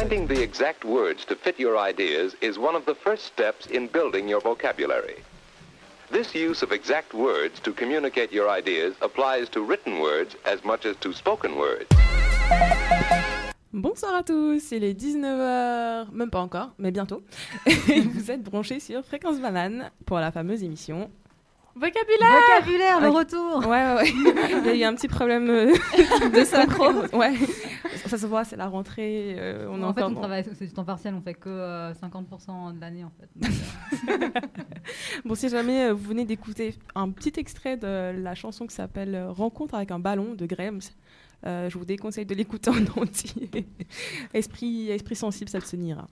Finding the exact words to fit your ideas is one of the first steps in building your vocabulary. This use of exact words to communicate your ideas applies to written words as much as to spoken words. Bonsoir à tous, il est 19h, même pas encore, mais bientôt. Et vous êtes branchés sur Fréquence Banane pour la fameuse émission Vocabulaire Vocabulaire, le retour Ouais, ouais, ouais. Il y a eu un petit problème euh, de synchro. Ouais. Ça se voit, c'est la rentrée. euh, on En fait, on dans- travaille, c'est du temps partiel, on fait que euh, 50% de l'année en fait. Donc, euh, Bon, si jamais euh, vous venez d'écouter un petit extrait de la chanson qui s'appelle euh, Rencontre avec un ballon de Grahams, euh, je vous déconseille de l'écouter en entier. esprit, esprit sensible, ça se ira.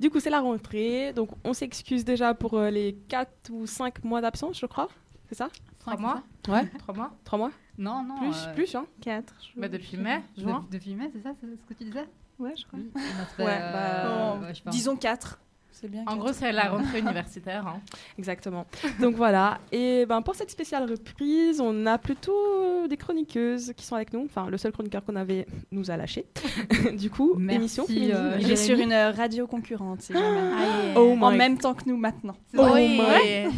Du coup, c'est la rentrée. Donc, on s'excuse déjà pour euh, les 4 ou 5 mois d'absence, je crois. C'est ça? Trois cinq, mois c'est Ouais. 3 mois? 3 mois? Non, non. Plus, euh, plus, hein 4. bah, Depuis mai, juin. de- Depuis mai, c'est ça c'est ce que tu disais? Ouais, je crois. Oui. fait, Ouais, euh, bah, ouais, pas. Disons 4. C'est bien. En gros, c'est la rentrée universitaire. hein. Exactement. Donc voilà. Et ben pour cette spéciale reprise, on a plutôt euh, des chroniqueuses qui sont avec nous. Enfin, le seul chroniqueur qu'on avait nous a lâché. du coup, Merci, émission euh. Il est sur une euh, radio concurrente, si jamais. Oh en même temps que nous maintenant. C'est Oh vrai. my-.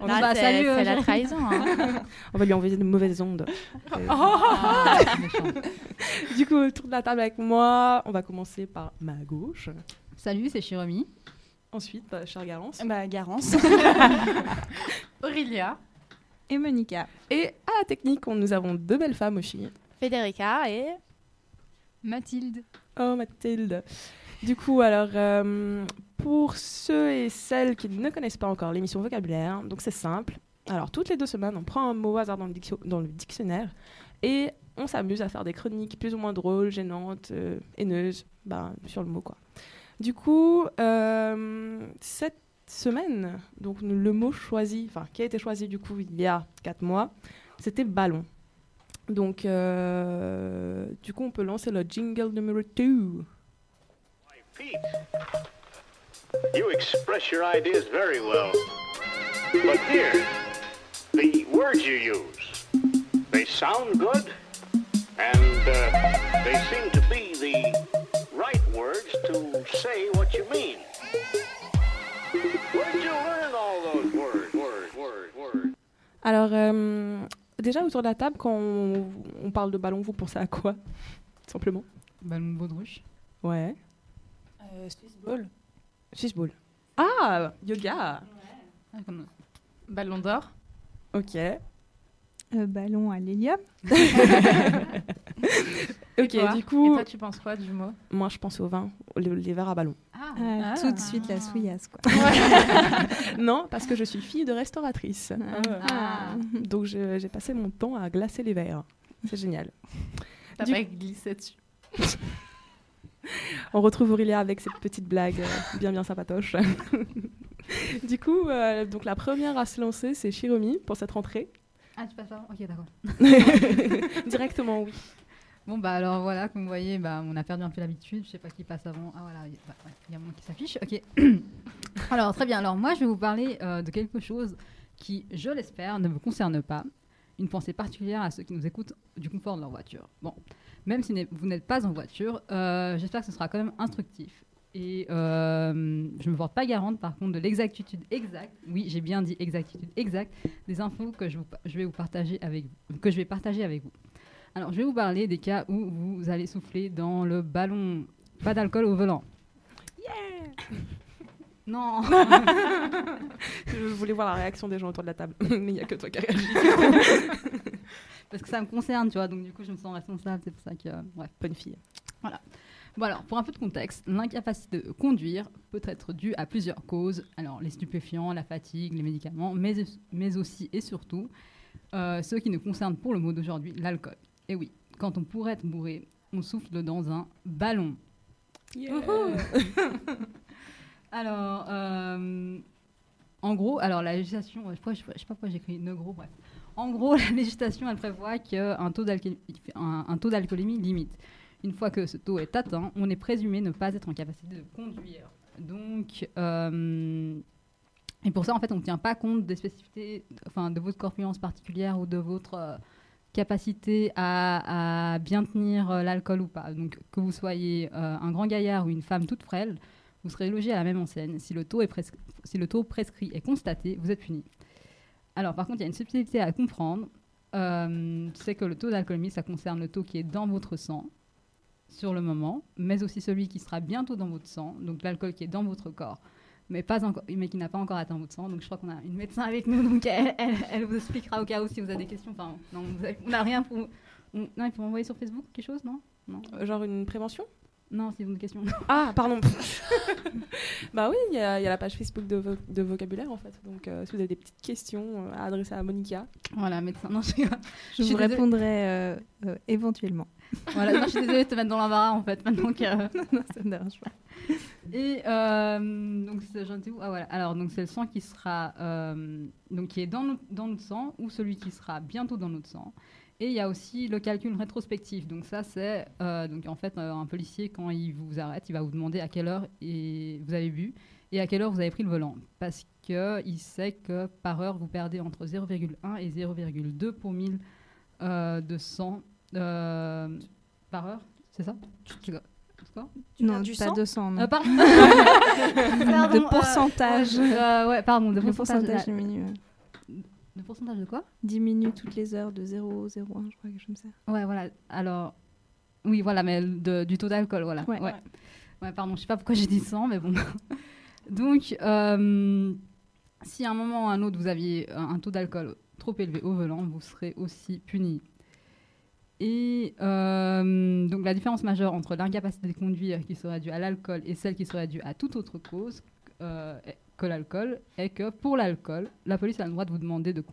On, Ah, va- salut, euh, la trahison. hein. on va lui envoyer de mauvaises ondes. Euh, Ah, méchant. du coup, autour de la table avec moi, on va commencer par ma gauche. Salut, c'est Shiromi. Ensuite, euh, Charles Garance. Bah, Garance. Aurélia. Et Monica. Et à la technique, on- nous avons deux belles femmes aussi. Federica et Mathilde. Oh Mathilde. Du coup, alors, euh, pour ceux et celles qui ne connaissent pas encore l'émission vocabulaire, donc c'est simple. Alors, toutes les deux semaines, on prend un mot au hasard dans le, dictio- dans le dictionnaire et on s'amuse à faire des chroniques plus ou moins drôles, gênantes, euh, haineuses, ben, sur le mot, quoi. Du coup, euh, cette semaine, donc le mot choisi, enfin, qui a été choisi du coup il y a quatre mois, c'était ballon. Donc, euh, du coup, on peut lancer le jingle numéro 2. Pete, you express your ideas very well. But here, the words you use, they sound good, and uh, they seem to be say what you mean. You learn all those words, words, words, words? Alors, euh, déjà autour de la table, quand on, on parle de ballon, vous pensez à quoi Simplement? Ballon de baudruche. Ouais. Euh, Swiss Ball. Fishball. Ah Yoga Ballon d'or. Ok. Euh, ballon à l'hélium. Ok, Toi du Et coup, toi, tu penses quoi du mot moi je pense au vin, le- les verres à ballon. Ah, Euh, Ah. Tout de suite la souillasse, quoi. non, parce que je suis fille de restauratrice. Ah. Donc je- j'ai passé mon temps à glacer les verres. C'est génial. T'as Du- pas glissé dessus. On retrouve Aurélia avec ses petites blagues euh, bien bien sympatoches. du coup, euh, donc la première à se lancer, c'est Shiromi pour cette rentrée. Ah, tu passes avant? Ok, d'accord. Directement, oui. Bon, bah alors voilà, comme vous voyez, bah, on a perdu un peu l'habitude. Je sais pas qui passe avant. Ah voilà, il bah, y a mon qui s'affiche. Ok. alors, très bien. Alors, moi, je vais vous parler euh, de quelque chose qui, je l'espère, ne vous concerne pas. Une pensée particulière à ceux qui nous écoutent du confort de leur voiture. Bon, même si vous n'êtes pas en voiture, euh, j'espère que ce sera quand même instructif. Et euh, je ne me porte pas garante, par contre, de l'exactitude exacte. Oui, j'ai bien dit exactitude exacte des infos que vous je vais vous partager avec que je vais partager avec vous. Alors, je vais vous parler des cas où vous allez souffler dans le ballon. Pas d'alcool au volant. Non Je voulais voir la réaction des gens autour de la table, mais il n'y a que toi qui as réagi. Parce que ça me concerne, tu vois, donc du coup, je me sens responsable, c'est pour ça que... bref. Bonne fille. Bon alors, pour un peu de contexte, l'incapacité de conduire peut être due à plusieurs causes. Alors, les stupéfiants, la fatigue, les médicaments, mais, mais aussi et surtout, euh, ce qui nous concerne pour le mot d'aujourd'hui, l'alcool. Et oui, quand on pourrait être bourré, on souffle dans un ballon. Alors, euh, en gros, alors la législation, je ne sais pas pourquoi j'ai écrit ne gros, bref. En gros, la législation, elle prévoit qu'un taux d'alcoolémie limite. Une fois que ce taux est atteint, on est présumé ne pas être en capacité de conduire. Donc, euh, et pour ça, en fait, on ne tient pas compte des spécificités, enfin, de votre corpulence particulière ou de votre, euh, capacité à, bien tenir euh, l'alcool ou pas. Donc que vous soyez euh, un grand gaillard ou une femme toute frêle, vous serez logé à la même enseigne. Si le taux, est prescrit, si le taux prescrit est constaté, vous êtes puni. Alors par contre, il y a une subtilité à comprendre. Euh, c'est que le taux d'alcoolémie, ça concerne le taux qui est dans votre sang sur le moment, mais aussi celui qui sera bientôt dans votre sang, donc l'alcool qui est dans votre corps, mais, pas encore, mais qui n'a pas encore atteint votre sang. Donc je crois qu'on a une médecin avec nous, donc elle, elle- vous expliquera au cas où si vous avez des questions. Enfin, non, on n'a rien pour... on- non, il faut m'envoyer sur Facebook quelque chose, non? Non, Euh, Genre une prévention? Non c'est une question. Ah, pardon. bah oui, il y, a il y a la page Facebook de, vo- de vocabulaire en fait. Donc euh, si vous avez des petites questions euh, à adresser à Monica. voilà, médecin. Non, je. Je, vous répondrai euh, euh, éventuellement. voilà, non, je suis désolée de te mettre dans l'embarras en fait. Maintenant que... non, ça me dérange pas. Et euh, donc c'est- j'en étais où Ah voilà. Alors donc c'est le sang qui sera euh, donc qui est dans dans notre sang ou celui qui sera bientôt dans notre sang. Et il y a aussi le calcul rétrospectif. Donc ça c'est euh, donc en fait euh, un policier quand il vous arrête, il va vous demander à quelle heure et vous avez bu et à quelle heure vous avez pris le volant parce que il sait que par heure vous perdez entre 0,1 et 0,2 pour mille euh, de sang euh, par heure. C'est ça? Tu- tu- quoi? non, du pas sang? 200, non. euh, pardon. de pourcentage. euh, ouais, pardon, de le pourcentage. pourcentage diminue. De pourcentage de quoi? Diminue toutes les heures de 0,01, je crois que je me sais. Ouais, voilà. Alors, oui, voilà, mais de- du taux d'alcool, voilà. Ouais. ouais. Ouais, pardon, je sais pas pourquoi j'ai dit 100, mais bon. Donc, euh, si à un moment ou à un autre vous aviez un un taux d'alcool trop élevé au volant, vous serez aussi puni. Et euh, donc la différence majeure entre l'incapacité de conduire qui serait due à l'alcool et celle qui serait due à toute autre cause euh, que l'alcool est que pour l'alcool, la police a le droit de vous demander de,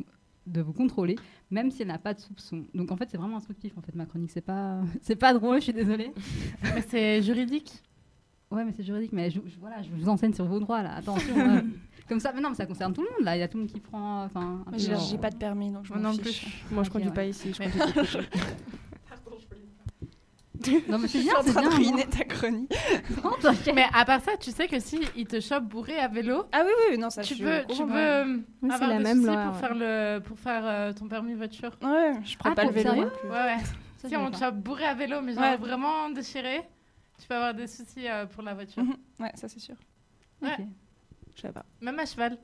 de vous contrôler, même si elle n'a pas de soupçon. Donc en fait, c'est vraiment instructif en fait ma chronique. C'est pas, c'est pas drôle, je suis désolée. Mais c'est juridique. Ouais, mais c'est juridique. Mais je, je- voilà, je vous enseigne sur vos droits là. Attention. euh, comme ça, mais non, mais ça concerne tout le monde là. Il y a tout le monde qui prend. Enfin, J'ai pas de permis, donc je Moi m'en non plus. Moi je conduis ouais. pas ici. Je conduis. Non, mais c'est Je suis bien, en c'est train bien. ruiner ta chronique. Non, t'inquiète. Mais à part ça, tu sais que si il te chope bourré à vélo, Ah oui, oui, non, ça tu peux, tu peux euh, Oui, avoir la des même soucis loi. pour ouais. faire le pour faire euh, ton permis voiture. Ouais, je prends Ah, pas le vélo. Ouais, ouais. Ça, si on te chope bourré à vélo, mais genre Ouais. vraiment déchiré, tu peux avoir des soucis euh, pour la voiture. Mhm. Ouais, ça c'est sûr. Ouais. Ok. Je sais pas. Même à cheval.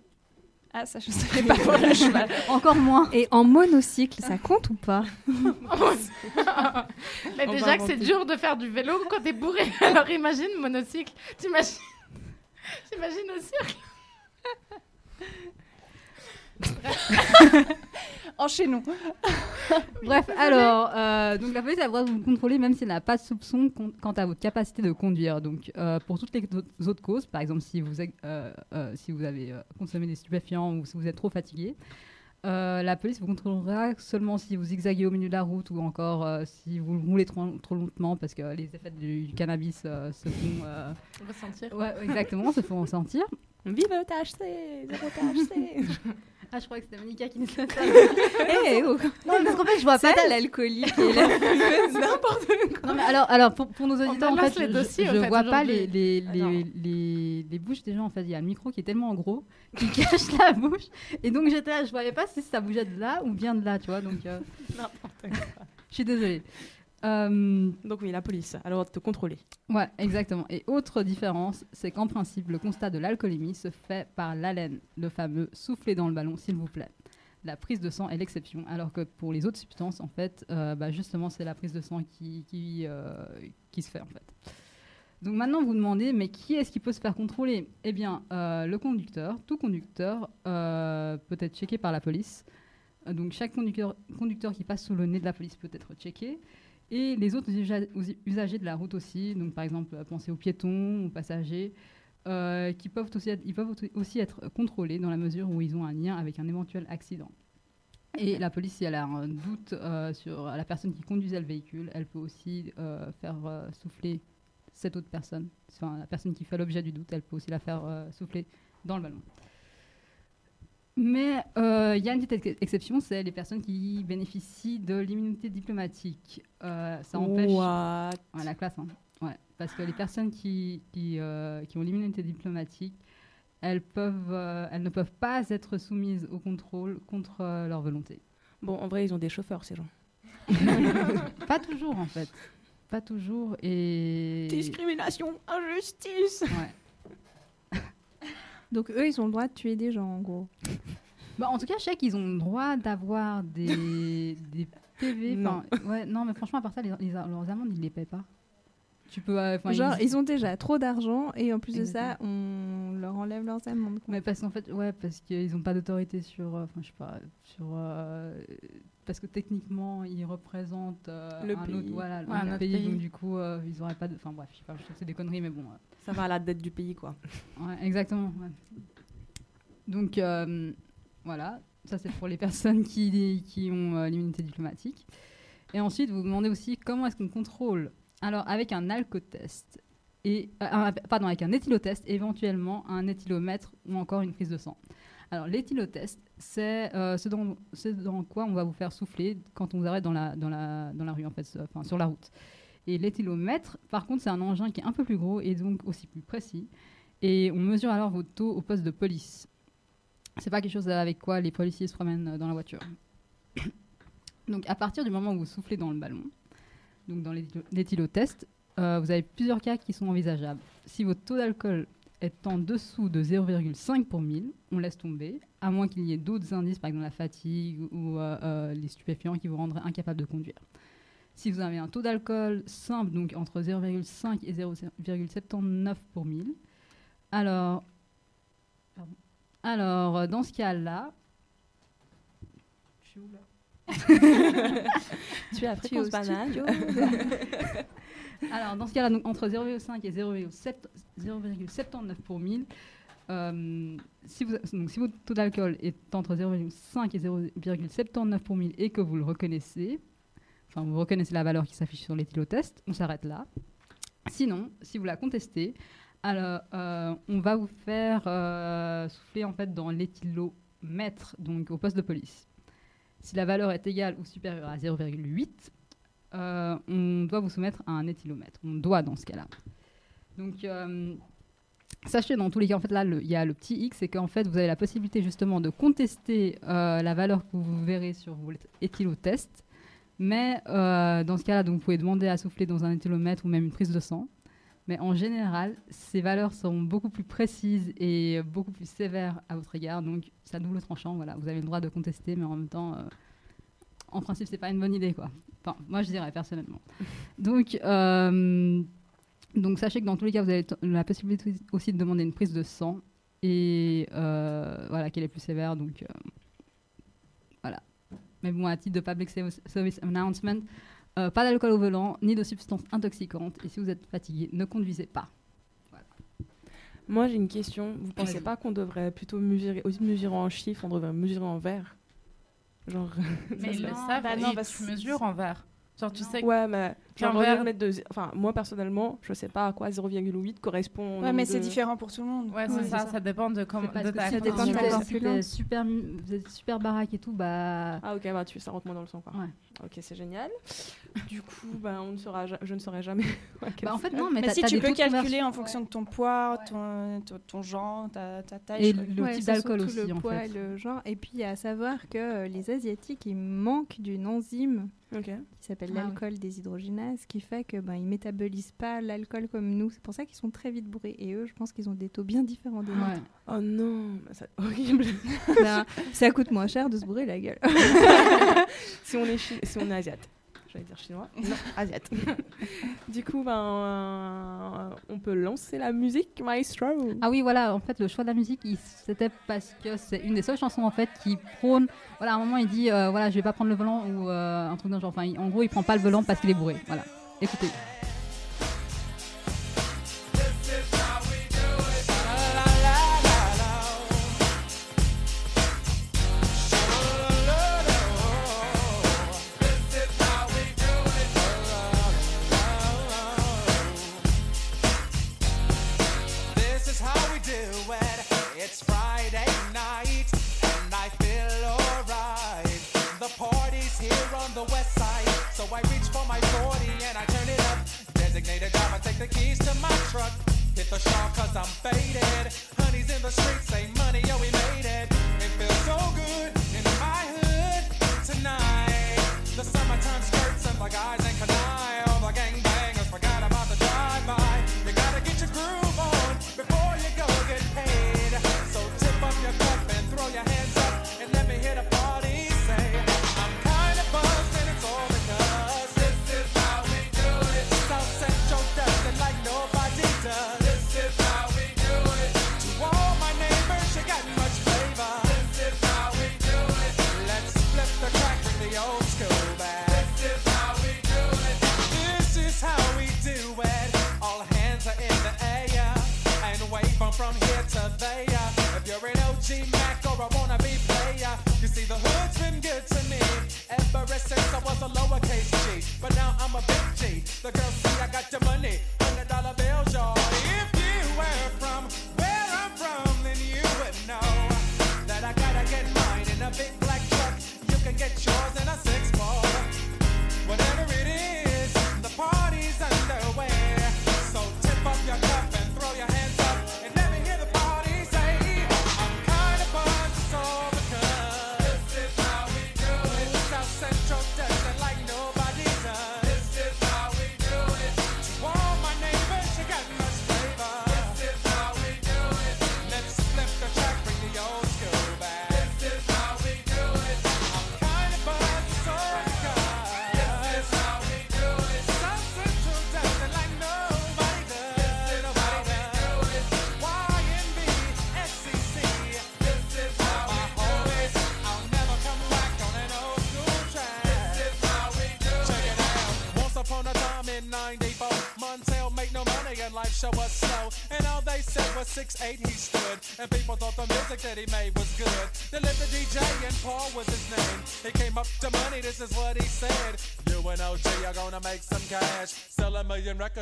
Ah, ça je savais pas pour le cheval. Encore moins. Et en monocycle, ça compte ou pas mais On déjà que c'est dur de faire du vélo quand t'es bourré. Alors imagine monocycle. T'imagines J'imagine au cirque. Enchaînons. Bref, alors, euh, donc la police a le droit de vous contrôler même si elle n'a pas de soupçon quant à votre capacité de conduire. Donc, euh, pour toutes les autres- causes, par exemple, si vous, euh, euh, si vous avez euh, consommé des stupéfiants ou si vous êtes trop fatigué, euh, la police vous contrôlera seulement si vous zigzaguez au milieu de la route ou encore euh, si vous roulez trop, trop lentement parce que les effets du cannabis euh, se font. euh, Ressentir. ouais, exactement, se font ressentir. Vive le THC Zéro THC Ah, je crois que c'était Monica qui nous a Eh, oh, Non, parce qu'en fait, je vois pas l'alcoolique et la fumeuse, n'importe quoi. Non, mais alors, alors pour, pour nos auditeurs, en fait, les je, dossiers, je en fait, vois pas les, les, les, Alors. les, les bouches des gens. En fait, il y a le micro qui est tellement gros qui cache la bouche. Et donc, j'étais je voyais pas si ça bougeait de là ou bien de là, tu vois. Donc, euh, je suis désolée. Euh, Donc oui, la police a le droit de te contrôler. ouais, exactement. Et autre différence, c'est qu'en principe, le constat de l'alcoolémie se fait par l'haleine, le fameux souffler dans le ballon, s'il vous plaît. La prise de sang est l'exception, alors que pour les autres substances, en fait, euh, bah, justement, c'est la prise de sang qui, qui, euh, qui se fait, en fait. Donc maintenant, vous demandez, mais qui est-ce qui peut se faire contrôler? Eh bien, le conducteur, tout conducteur peut être checké par la police. Donc chaque conducteur, conducteur qui passe sous le nez de la police peut être checké. Et les autres usagers de la route aussi, donc par exemple, euh, pensez aux piétons, aux passagers, euh, qui peuvent aussi être, ils peuvent aussi être contrôlés dans la mesure où ils ont un lien avec un éventuel accident. Et la police, si elle a un doute euh, sur la personne qui conduisait le véhicule, elle peut aussi faire souffler cette autre personne, enfin la personne qui fait l'objet du doute, elle peut aussi la faire souffler dans le ballon. Mais euh, il y a une petite ex- exception, c'est les personnes qui bénéficient de l'immunité diplomatique. Euh, ça empêche What? Ouais, la classe, hein. Ouais, parce que les personnes qui, qui, euh, qui ont l'immunité diplomatique, elles, peuvent, euh, elles ne peuvent pas être soumises au contrôle contre euh, leur volonté. Bon, en vrai, ils ont des chauffeurs, ces gens. Pas toujours en fait. Pas toujours et. Discrimination, injustice. Ouais. Donc eux, ils ont le droit de tuer des gens, en gros. Bah, en tout cas, je sais qu'ils ont le droit d'avoir des, des PV. Non. Ouais, non, mais franchement, à part ça, les, les- leurs amendes, ils les payent pas. Tu peux. euh, enfin, Genre, ils- ils ont déjà trop d'argent et en plus de ça, on leur enlève leurs amendes. Mais parce qu'en fait, ouais, parce qu'ils n'ont pas d'autorité sur, euh, enfin, je sais pas, sur, euh, parce que techniquement, ils représentent euh, Le un pays. autre, voilà, Ouais, un autre pays, pays. donc du coup, euh, ils auraient pas de, enfin bref, je sais pas, je trouve que c'est des conneries, mais bon, euh, Ça va à la dette du pays, quoi. ouais, exactement. ouais. Donc euh, voilà, ça c'est pour les personnes qui, qui ont euh, l'immunité diplomatique. Et ensuite, vous vous demandez aussi comment est-ce qu'on contrôle. Alors avec un alcotest et euh, pardon avec un éthylotest, éventuellement un éthylomètre ou encore une prise de sang. Alors l'éthylotest, c'est euh, ce, dans, quoi on va vous faire souffler quand on vous arrête dans la, rue, en fait, enfin, sur la route. Et l'éthylomètre, par contre, c'est un engin qui est un peu plus gros et donc aussi plus précis. Et on mesure alors vos taux au poste de police. C'est pas quelque chose avec quoi les policiers se promènent dans la voiture. Donc à partir du moment où vous soufflez dans le ballon, donc dans l'éthylo- l'éthylotest, euh, vous avez plusieurs cas qui sont envisageables. Si votre taux d'alcool est en dessous de 0,5 pour 1000, on laisse tomber, à moins qu'il y ait d'autres indices, par exemple la fatigue ou euh, euh, les stupéfiants qui vous rendraient incapable de conduire. Si vous avez un taux d'alcool simple, donc entre 0,5 et 0,79 pour 1000, alors, alors euh, dans ce cas-là, je suis où là? Tu es à fréquence banane. Alors, dans ce cas-là, entre 0,5 et 0,7 0,79 pour 1000, euh, si, vous, donc, si votre taux d'alcool est entre 0,5 et 0,79 pour 1000 et que vous le reconnaissez, enfin, vous reconnaissez la valeur qui s'affiche sur l'éthylotest, on s'arrête là. Sinon, si vous la contestez, alors, euh, on va vous faire euh, souffler en fait dans l'éthylomètre, donc au poste de police. Si la valeur est égale ou supérieure à 0,8, euh, on doit vous soumettre à un éthylomètre. On doit dans ce cas-là. Donc, euh, sachez dans tous les cas, en fait, là, il y a le petit X, c'est qu'en fait, vous avez la possibilité justement de contester euh, la valeur que vous verrez sur vos éthylotests. Mais euh, dans ce cas-là, vous pouvez demander à souffler dans un éthylomètre ou même une prise de sang. Mais en général, ces valeurs seront beaucoup plus précises et beaucoup plus sévères à votre égard. Donc, ça double tranchant. Voilà, vous avez le droit de contester, mais en même temps, euh, en principe, c'est pas une bonne idée. Enfin, moi, je dirais personnellement. Donc, euh, donc, sachez que dans tous les cas, vous avez la possibilité aussi de demander une prise de sang et euh, voilà, qu'elle est plus sévère. Donc, voilà. Mais bon, à titre de public service announcement, euh, pas d'alcool au volant, ni de substances intoxicantes. Et si vous êtes fatigué, ne conduisez pas. Moi, j'ai une question. Vous pensez pas qu'on devrait plutôt mesurer, au lieu de mesurer en chiffres, on devrait mesurer en verre? Genre. Mais ils le non, savent, bah non, parce tu mesures en verre. Genre, tu sais que Ouais, mais genre, verre- mettre de- enfin, moi personnellement, je sais pas à quoi 0,8 correspond. Ouais, mais c'est de- différent pour tout le monde. Ouais, c'est Ouais, ça, c'est ça, dépend de, comment, C'est de ta ça dépend de ta super, vous êtes super baraque et tout, bah. Ah ok, bah tu, ça rentre moins dans le sang quoi. Ouais. Ok, c'est génial. du coup, bah, on ne saura, ja- je ne saurai jamais. Bah, en fait, non, mais, Mais si tu peux calculer en fonction de ton poids, Ouais. ton, ton, ton genre, ta, ta taille. Et le Ouais, type c'est d'alcool aussi, le en poids fait. et le genre. Et puis, à savoir que euh, les Asiatiques, ils manquent d'une enzyme Qui s'appelle Ah oui. l'alcool déshydrogénase, qui fait que ben, ils métabolisent pas l'alcool comme nous. C'est pour ça qu'ils sont très vite bourrés. Et eux, je pense qu'ils ont des taux bien différents des nôtres. Ouais. Oh non, bah, c'est horrible. Ben, ça coûte moins cher de se bourrer la gueule. si on est chi- si on est asiate. J'allais dire chinois. Non, asiate. du coup, ben, euh, on peut lancer la musique, maestro. Ah oui, voilà, en fait, le choix de la musique, c'était parce que c'est une des seules chansons, en fait, qui prône... Voilà, à un moment, il dit, euh, voilà, je vais pas prendre le volant, ou euh, un truc dans le genre. Enfin, il- en gros, il prend pas le volant parce qu'il est bourré. Voilà. Écoutez.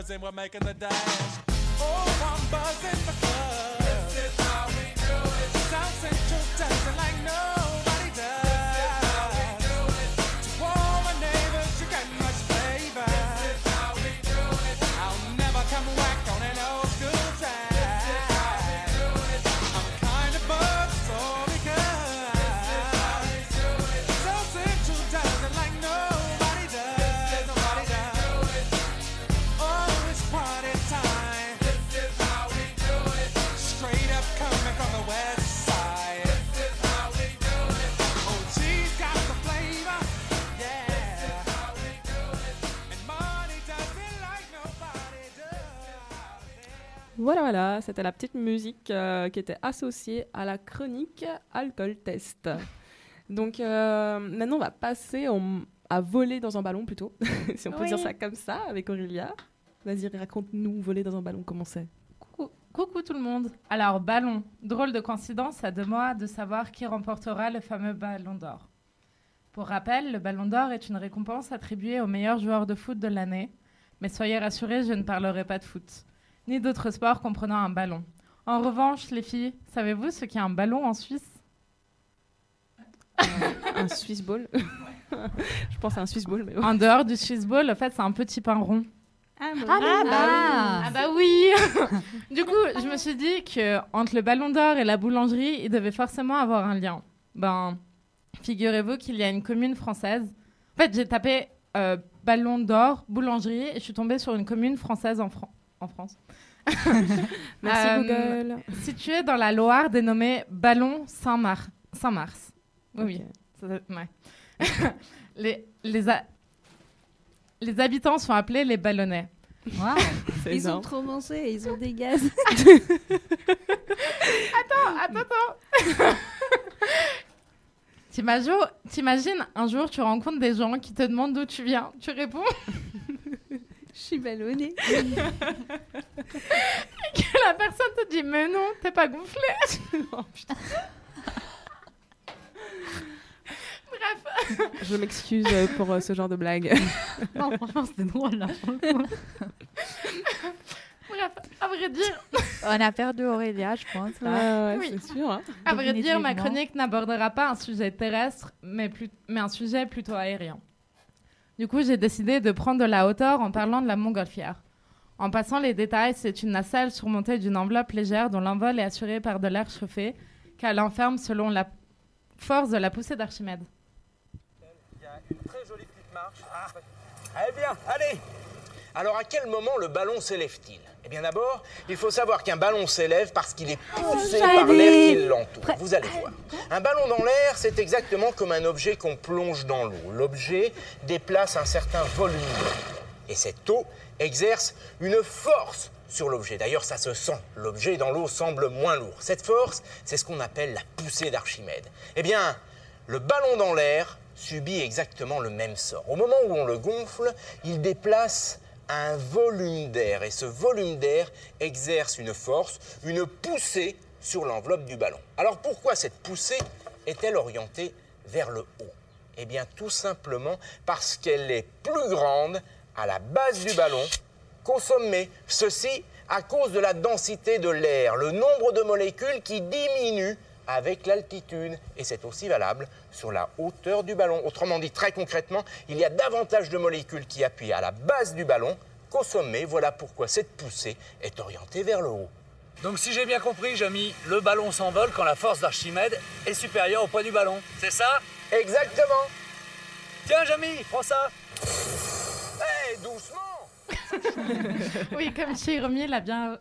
Million records and we're making the dash. Voilà, c'était la petite musique euh, qui était associée à la chronique Alcool Test. Donc euh, maintenant, on va passer à voler dans un ballon plutôt, si on peut Oui. dire ça comme ça, avec Aurélia. Vas-y, raconte-nous, voler dans un ballon, comment c'est? Coucou, coucou tout le monde. Alors, ballon. Drôle de coïncidence à deux mois de savoir qui remportera le fameux ballon d'or. Pour rappel, le ballon d'or est une récompense attribuée au meilleur joueur de foot de l'année. Mais soyez rassurés, je ne parlerai pas de foot, ni d'autres sports comprenant un ballon. En revanche, les filles, savez-vous ce qu'est un ballon en Suisse? Un Swiss ball Je pense à un Swiss ball, mais En dehors du Swiss ball, en fait, c'est un petit pain rond. Ah, bah, Ah, oui. Ah, Ah bah oui Du coup, je me suis dit que entre le ballon d'or et la boulangerie, il devait forcément avoir un lien. Ben, figurez-vous qu'il y a une commune française. En fait, j'ai tapé euh, ballon d'or, boulangerie, et je suis tombée sur une commune française en, Fran- en France. Merci Euh, Google. Située dans la Loire, dénommée Ballon Saint-Mar- Saint-Mars. Oui, oui. Ok. Ça- ouais. les, les, a- les habitants sont appelés les ballonnais. Waouh. C'est Ils ont trop mangé, ils ont des gaz. attends, attends. T'imagines, t'imagines, un jour, tu rencontres des gens qui te demandent d'où tu viens. Tu réponds suis ballonnée. que la personne te dit Mais non, t'es pas gonflé. Oh, putain. Bref. Je m'excuse euh, pour euh, ce genre de blague. Non, franchement, c'était drôle là. Bref, à vrai dire, On a perdu Aurélia, je pense. Là. ouais, Oui. c'est sûr. hein. à vrai dire, ma chronique n'abordera pas un sujet terrestre, mais, plus, mais un sujet plutôt aérien. Du coup, j'ai décidé de prendre de la hauteur en parlant de la montgolfière. En passant les détails, c'est une nacelle surmontée d'une enveloppe légère dont l'envol est assuré par de l'air chauffé, qu'elle enferme selon la force de la poussée d'Archimède. Il y a une très jolie petite marche. Eh bien, allez Alors, à quel moment le ballon s'élève-t-il? Eh bien, d'abord, il faut savoir qu'un ballon s'élève parce qu'il est poussé par l'air qui l'entoure. Vous allez voir. Un ballon dans l'air, c'est exactement comme un objet qu'on plonge dans l'eau. L'objet déplace un certain volume. Et cette eau exerce une force sur l'objet. D'ailleurs, ça se sent. L'objet dans l'eau semble moins lourd. Cette force, c'est ce qu'on appelle la poussée d'Archimède. Eh bien, le ballon dans l'air subit exactement le même sort. Au moment où on le gonfle, il déplace un volume d'air. Et ce volume d'air exerce une force, une poussée sur l'enveloppe du ballon. Alors pourquoi cette poussée est-elle orientée vers le haut? Eh bien tout simplement parce qu'elle est plus grande à la base du ballon qu'au sommet. Ceci à cause de la densité de l'air, le nombre de molécules qui diminue avec l'altitude. Et c'est aussi valable sur la hauteur du ballon. Autrement dit, très concrètement, il y a davantage de molécules qui appuient à la base du ballon qu'au sommet. Voilà pourquoi cette poussée est orientée vers le haut. Donc si j'ai bien compris, Jamy, le ballon s'envole quand la force d'Archimède est supérieure au poids du ballon. C'est ça? Exactement. Tiens, Jamy, prends ça. Hé, doucement oui, comme Jérémy l'a bien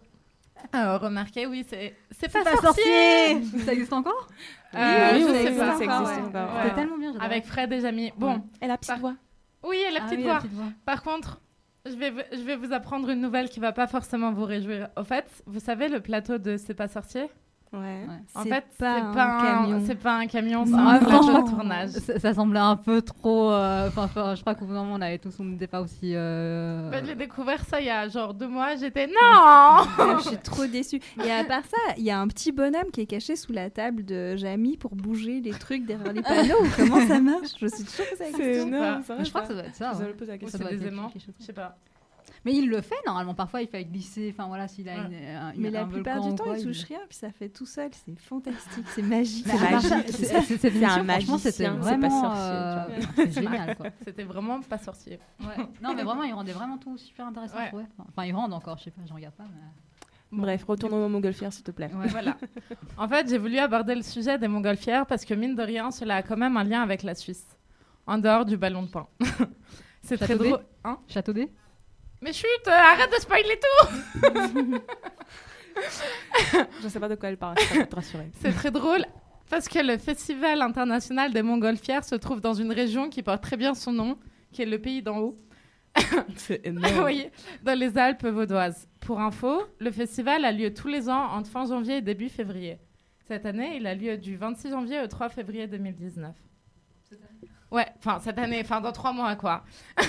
euh, remarqué, oui, c'est c'est pas, pas sorcier. Ça existe encore? Euh, Oui, je oui, sais oui, pas. ça existe encore. Ouais. C'est tellement bien, j'adore. Avec Fred et Jamy. Bon, Et la petite Par- voix. oui, et la Ah petite oui, voix. la petite voix. Par contre, je vais, je vais vous apprendre une nouvelle qui va pas forcément vous réjouir. Au fait, vous savez le plateau de C'est pas sorcier? Ouais. En C'est fait, pas c'est pas, un camion. c'est pas un camion, c'est Non, un plateau de tournage. Ça, ça semblait un peu trop. euh, Enfin, je crois qu'au bout d'un moment, on avait tous, on n'était pas aussi. euh, Bah, J'ai découvert ça il y a genre deux mois. J'étais non. Je suis trop déçue. Et à part ça, il y a un petit bonhomme qui est caché sous la table de Jamie pour bouger les trucs derrière les panneaux. Comment ça marche? Je suis toujours posé la C'est question. énorme, pas. ça. Mais je crois que ça doit être ça. Vous ouais. allez poser la Ça question. doit c'est être des aimants. Je ça. sais pas. Mais il le fait normalement. Parfois, il fait glisser. Enfin voilà, s'il a une, un, Mais un la plupart du temps, quoi, il touche rien, puis ça fait tout seul. C'est fantastique, c'est magique. C'est- un c'était magicien, c'est pas vraiment, sorcier, euh, génial quoi. C'était vraiment pas sorcier. Non mais vraiment, il rendait vraiment tout super intéressant. Enfin, il rend encore. Je sais pas, je regarde pas. Mais... Bref, retournons au montgolfière, s'il te plaît. Ouais. Voilà. En fait, j'ai voulu aborder le sujet des montgolfières parce que mine de rien, cela a quand même un lien avec la Suisse, en dehors du ballon de pain. C'est très drôle. Hein? Château D. Mais chut, euh, arrête de spoiler tout Je sais pas de quoi elle parle, je te rassurer. C'est très drôle parce que le Festival international des montgolfières se trouve dans une région qui porte très bien son nom, qui est le pays d'en haut. C'est Vous énorme. voyez, dans les Alpes vaudoises. Pour info, le festival a lieu tous les ans entre fin janvier et début février. Cette année, il a lieu du 26 janvier au 3 février 2019. Ouais, enfin cette année, enfin dans trois mois quoi.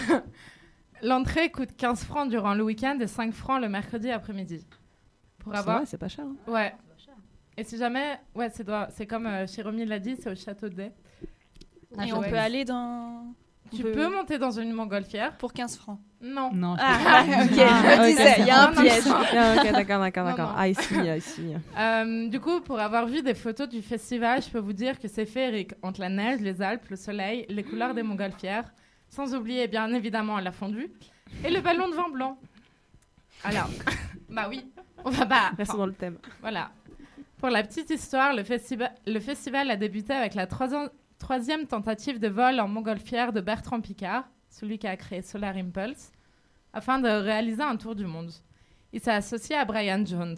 L'entrée coûte 15 francs durant le week-end et 5 francs le mercredi après-midi. Pour avoir... c'est pas cher. hein. Ouais. Et si jamais... Ouais, c'est comme euh, Jérémy l'a dit, c'est au château de Day. Et Ah, on ouais. peut aller dans. Tu peut- peux monter dans une montgolfière Pour 15 francs. Non. Non. je Ah, ok, je me disais, il y a un piège. Ah, ok, d'accord, d'accord, d'accord. Ah, ici, ah, ici. Euh, du coup, pour avoir vu des photos du festival, je peux vous dire que c'est féerique entre la neige, les Alpes, le soleil, les couleurs des montgolfières, sans oublier bien évidemment la fondue et le ballon de vin blanc. Alors, bah oui, on va pas. Restons dans le thème. Voilà. Pour la petite histoire, le, festival le festival a débuté avec la troisi- troisième tentative de vol en montgolfière de Bertrand Picard, celui qui a créé Solar Impulse, afin de réaliser un tour du monde. Il s'est associé à Brian Jones.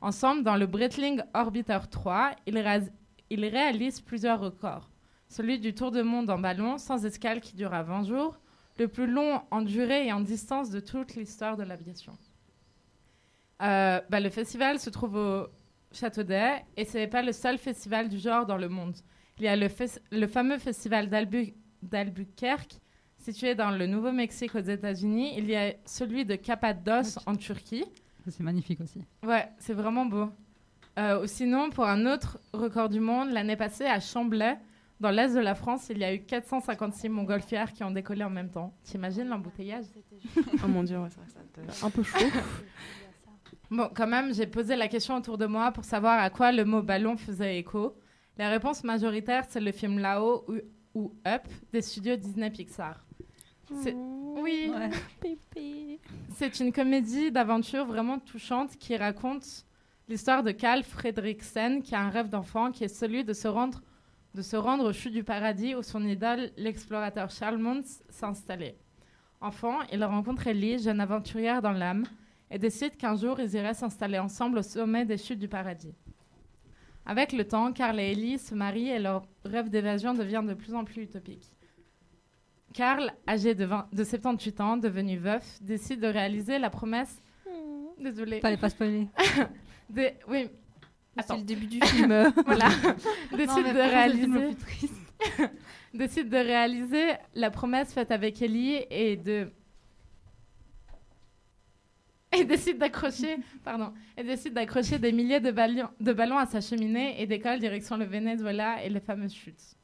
Ensemble, dans le Breitling Orbiter 3, ils, réas- ils réalisent plusieurs records. Celui du tour de monde en ballon sans escale qui dura 20 jours, le plus long en durée et en distance de toute l'histoire de l'aviation. Euh, bah, le festival se trouve au Château d'Ay et ce n'est pas le seul festival du genre dans le monde. Il y a le, fameux festival d'Albu- d'Albuquerque, situé dans le Nouveau-Mexique aux États-Unis. Il y a celui de Cappadoce en Turquie. C'est magnifique aussi. Ouais, c'est vraiment beau. Euh, ou sinon, pour un autre record du monde, l'année passée à Chamblay, dans l'est de la France, il y a eu 456 montgolfières qui ont décollé en même temps. T'imagines l'embouteillage? Oh mon dieu, ouais, c'est vrai ça un peu chaud. Bon, quand même, j'ai posé la question autour de moi pour savoir à quoi le mot ballon faisait écho. La réponse majoritaire, c'est le film Là-haut ou, ou Up des studios Disney Pixar. C'est- Oui, c'est une comédie d'aventure vraiment touchante qui raconte l'histoire de Carl Fredriksen qui a un rêve d'enfant qui est celui de se rendre, de se rendre au chute du paradis où son idole, l'explorateur Charles Muntz, s'installait. Enfant, il rencontre Ellie, jeune aventurière dans l'âme, et décide qu'un jour ils iraient s'installer ensemble au sommet des chutes du paradis. Avec le temps, Carl et Ellie se marient et leur rêve d'évasion devient de plus en plus utopique. Carl, âgé de, 20 de 78 ans, devenu veuf, décide de réaliser la promesse. Désolée. Fallait pas spoiler. Des- Oui. C'est Attends. le début du film. voilà. Décide de c'est réaliser. décide de réaliser la promesse faite avec Ellie et de et décide d'accrocher, pardon, et décide d'accrocher des milliers de ballons, de ballons à sa cheminée et décolle direction le Venezuela et les fameuses chutes.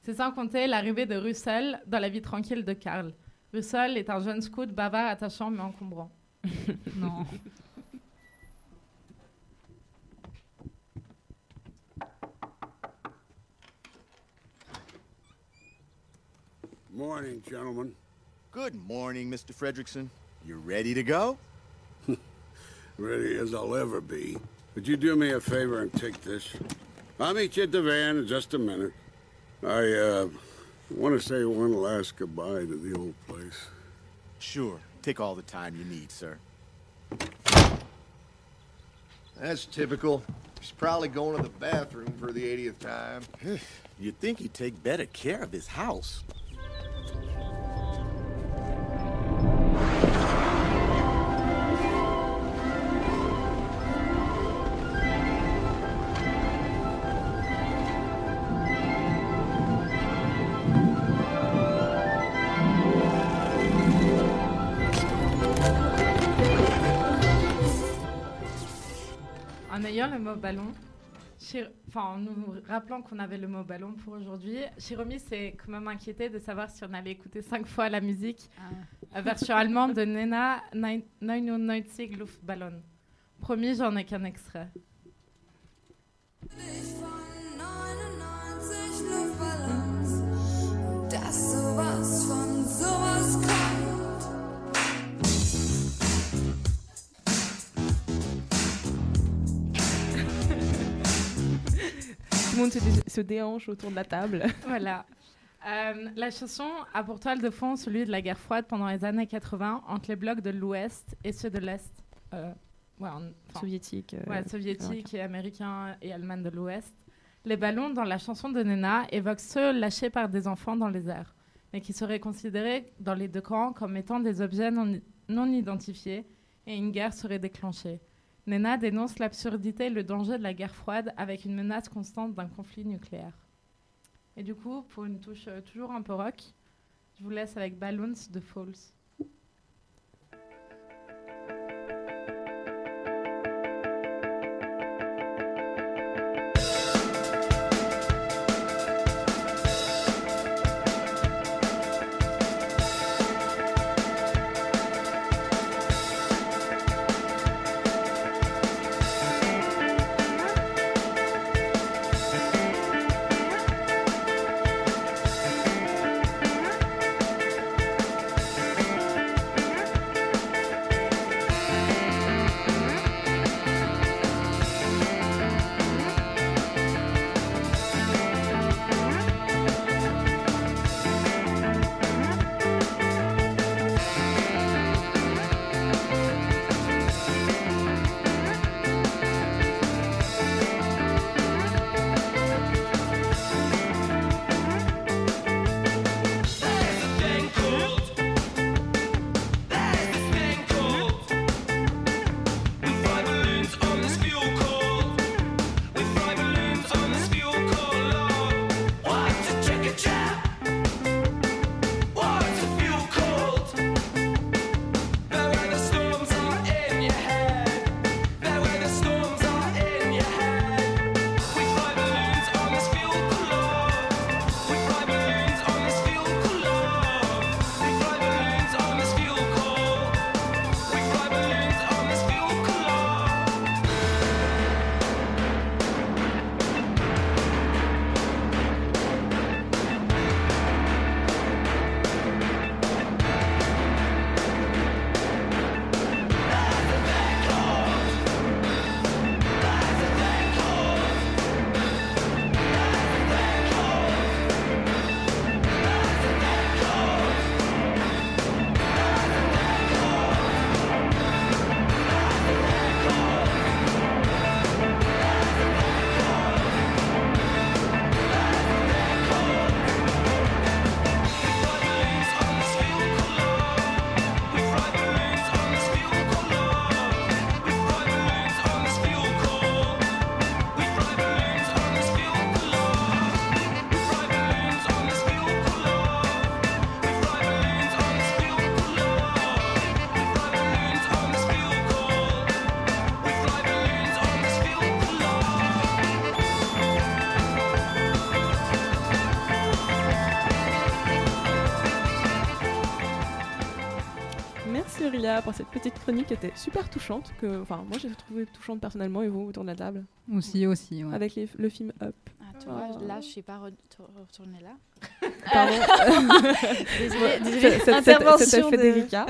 C'est sans compter l'arrivée de Russell dans la vie tranquille de Karl. Russell est un jeune scout bavard, attachant mais encombrant. Non. Morning, gentlemen. Good morning, Mr. Fredrickson. You ready to go? Ready as I'll ever be. Would you do me a favor and take this? I'll meet you at the van in just a minute. I, uh, want to say one last goodbye to the old place. Sure. Take all the time you need, sir. That's typical. He's probably going to the bathroom for the 80th time. You'd think he'd take better care of his house. Le mot ballon, enfin, en nous rappelant qu'on avait le mot ballon pour aujourd'hui, Shiromi s'est quand même inquiété de savoir si on allait écouter cinq fois la musique, la version allemande de Nena 99 Luftballon. Promis, j'en ai qu'un extrait. Dass sowas von sowas kommt. Le monde se, dé- se déhanche autour de la table. Voilà. Euh, la chanson a pour toile de fond celui de la guerre froide pendant les années 80 entre les blocs de l'Ouest et ceux de l'Est. Euh, ouais, Soviétique, euh, ouais, soviétique américain. et américain et allemand de l'Ouest. Les ballons dans la chanson de Nena évoquent ceux lâchés par des enfants dans les airs, mais qui seraient considérés dans les deux camps comme étant des objets non, non identifiés et une guerre serait déclenchée. Nena dénonce l'absurdité et le danger de la guerre froide avec une menace constante d'un conflit nucléaire. Et du coup, pour une touche euh, toujours un peu rock, je vous laisse avec Balloons de Falls. Pour cette petite chronique qui était super touchante. Que, enfin, moi j'ai trouvé touchante personnellement et vous autour de la table. Aussi, aussi, ouais. Avec les- le film Up. Ah, tu vois, Oh. là, je suis pas re- retournée là. Pardon. désolée, désolée. C'est- Intervention C'était de- Federica.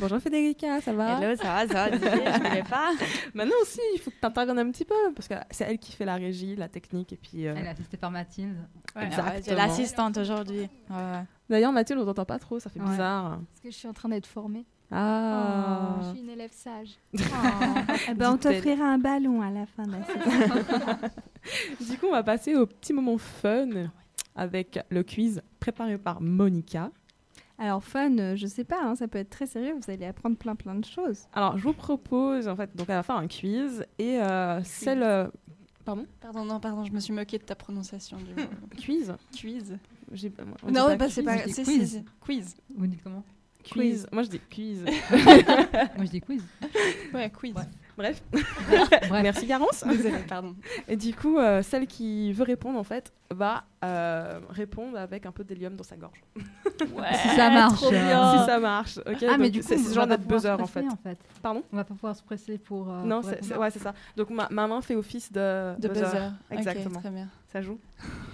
Bonjour Federica, ça va? Hello, ça va, ça va, désolée, je voulais pas. Maintenant aussi, il faut que tu interviennes un petit peu parce que c'est elle qui fait la régie, la technique et puis. euh, Elle est assistée par Mathilde. Ouais, Exactement. l'assistante aujourd'hui. Ouais, ouais. D'ailleurs, Mathilde, on t'entend pas trop, ça fait Ouais. bizarre. Parce que je suis en train d'être formée. Ah. Je suis une élève sage. Eh ben, on t'offrira un ballon à la fin de la saison. Du coup, on va passer au petit moment fun avec le quiz préparé par Monica. Alors fun, euh, je sais pas, hein, ça peut être très sérieux, vous allez apprendre plein plein de choses. Alors, je vous propose en fait donc à la fin un quiz et euh, celle. euh, Pardon? Pardon, non, pardon, je me suis moquée de ta prononciation du mot. Quiz Quiz. On Non, pas bah, c'est quiz, pas. quiz. si, si. Quiz. Vous dites comment? Quiz. Moi, je dis quiz. Moi, je dis quiz. Ouais, quiz. Bref. Bref. Merci Garance. Désolée, pardon. Et du coup, euh, celle qui veut répondre, en fait, va euh, répondre avec un peu d'hélium dans sa gorge. Ouais, Si ça marche. Trop bien. euh. Si ça marche. Ok. Ah, mais du coup, c'est ce genre se buzzer en fait. en fait. Pardon On va pas pouvoir se presser pour. euh, Non, pour c'est ouais, ça. Donc ma, ma main fait office de, De buzzer. Exactement. très bien. Ça joue.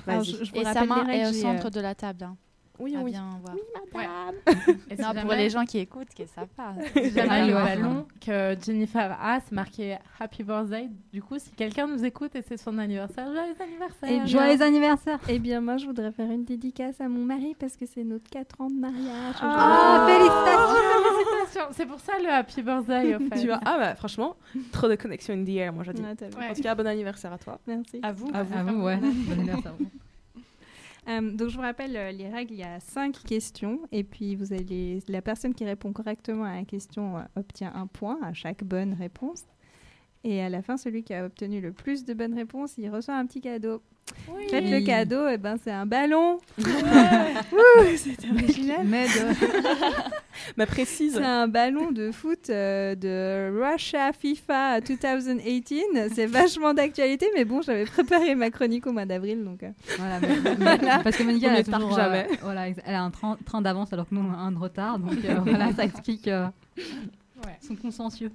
Alors, Vas-y. je- je vous Et sa main est au centre euh, de la table. hein. Oui, Ah, oui. bien voir. madame. Et Non, si pour les gens qui écoutent, que ça passe. Jamais le ouais. ballon que Jennifer a, c'est marqué Happy Birthday. Du coup, si quelqu'un nous écoute et c'est son anniversaire, joyeux anniversaire. Eh bien- Joyeux anniversaire Eh bien, moi, je voudrais faire une dédicace à mon mari parce que c'est notre 4 ans de mariage. Ah, aujourd'hui. félicitations C'est pour ça le Happy Birthday, au fait. Tu vois, ah bah franchement, trop de connexion in the air, moi je dis. Ouais. En tout cas, bon anniversaire à toi. Merci. À vous. À vous, ouais. Bon anniversaire. Euh, donc je vous rappelle euh, les règles, il y a cinq questions et puis vous allez la personne qui répond correctement à la question euh, obtient un point à chaque bonne réponse. Et à la fin, celui qui a obtenu le plus de bonnes réponses, il reçoit un petit cadeau. Oui. Faites le cadeau, et ben c'est un ballon. C'était original. Mais de- Mais précise. C'est un ballon de foot euh, de Russia FIFA 2018. C'est vachement d'actualité, mais bon, j'avais préparé ma chronique au mois d'avril, donc. euh, Voilà, mais- mais- parce que Monica, elle a toujours, que euh, jamais. voilà, elle a un train, train d'avance alors que nous, on a un de retard. Donc euh, voilà, ça explique euh, Ouais. son consciencieux.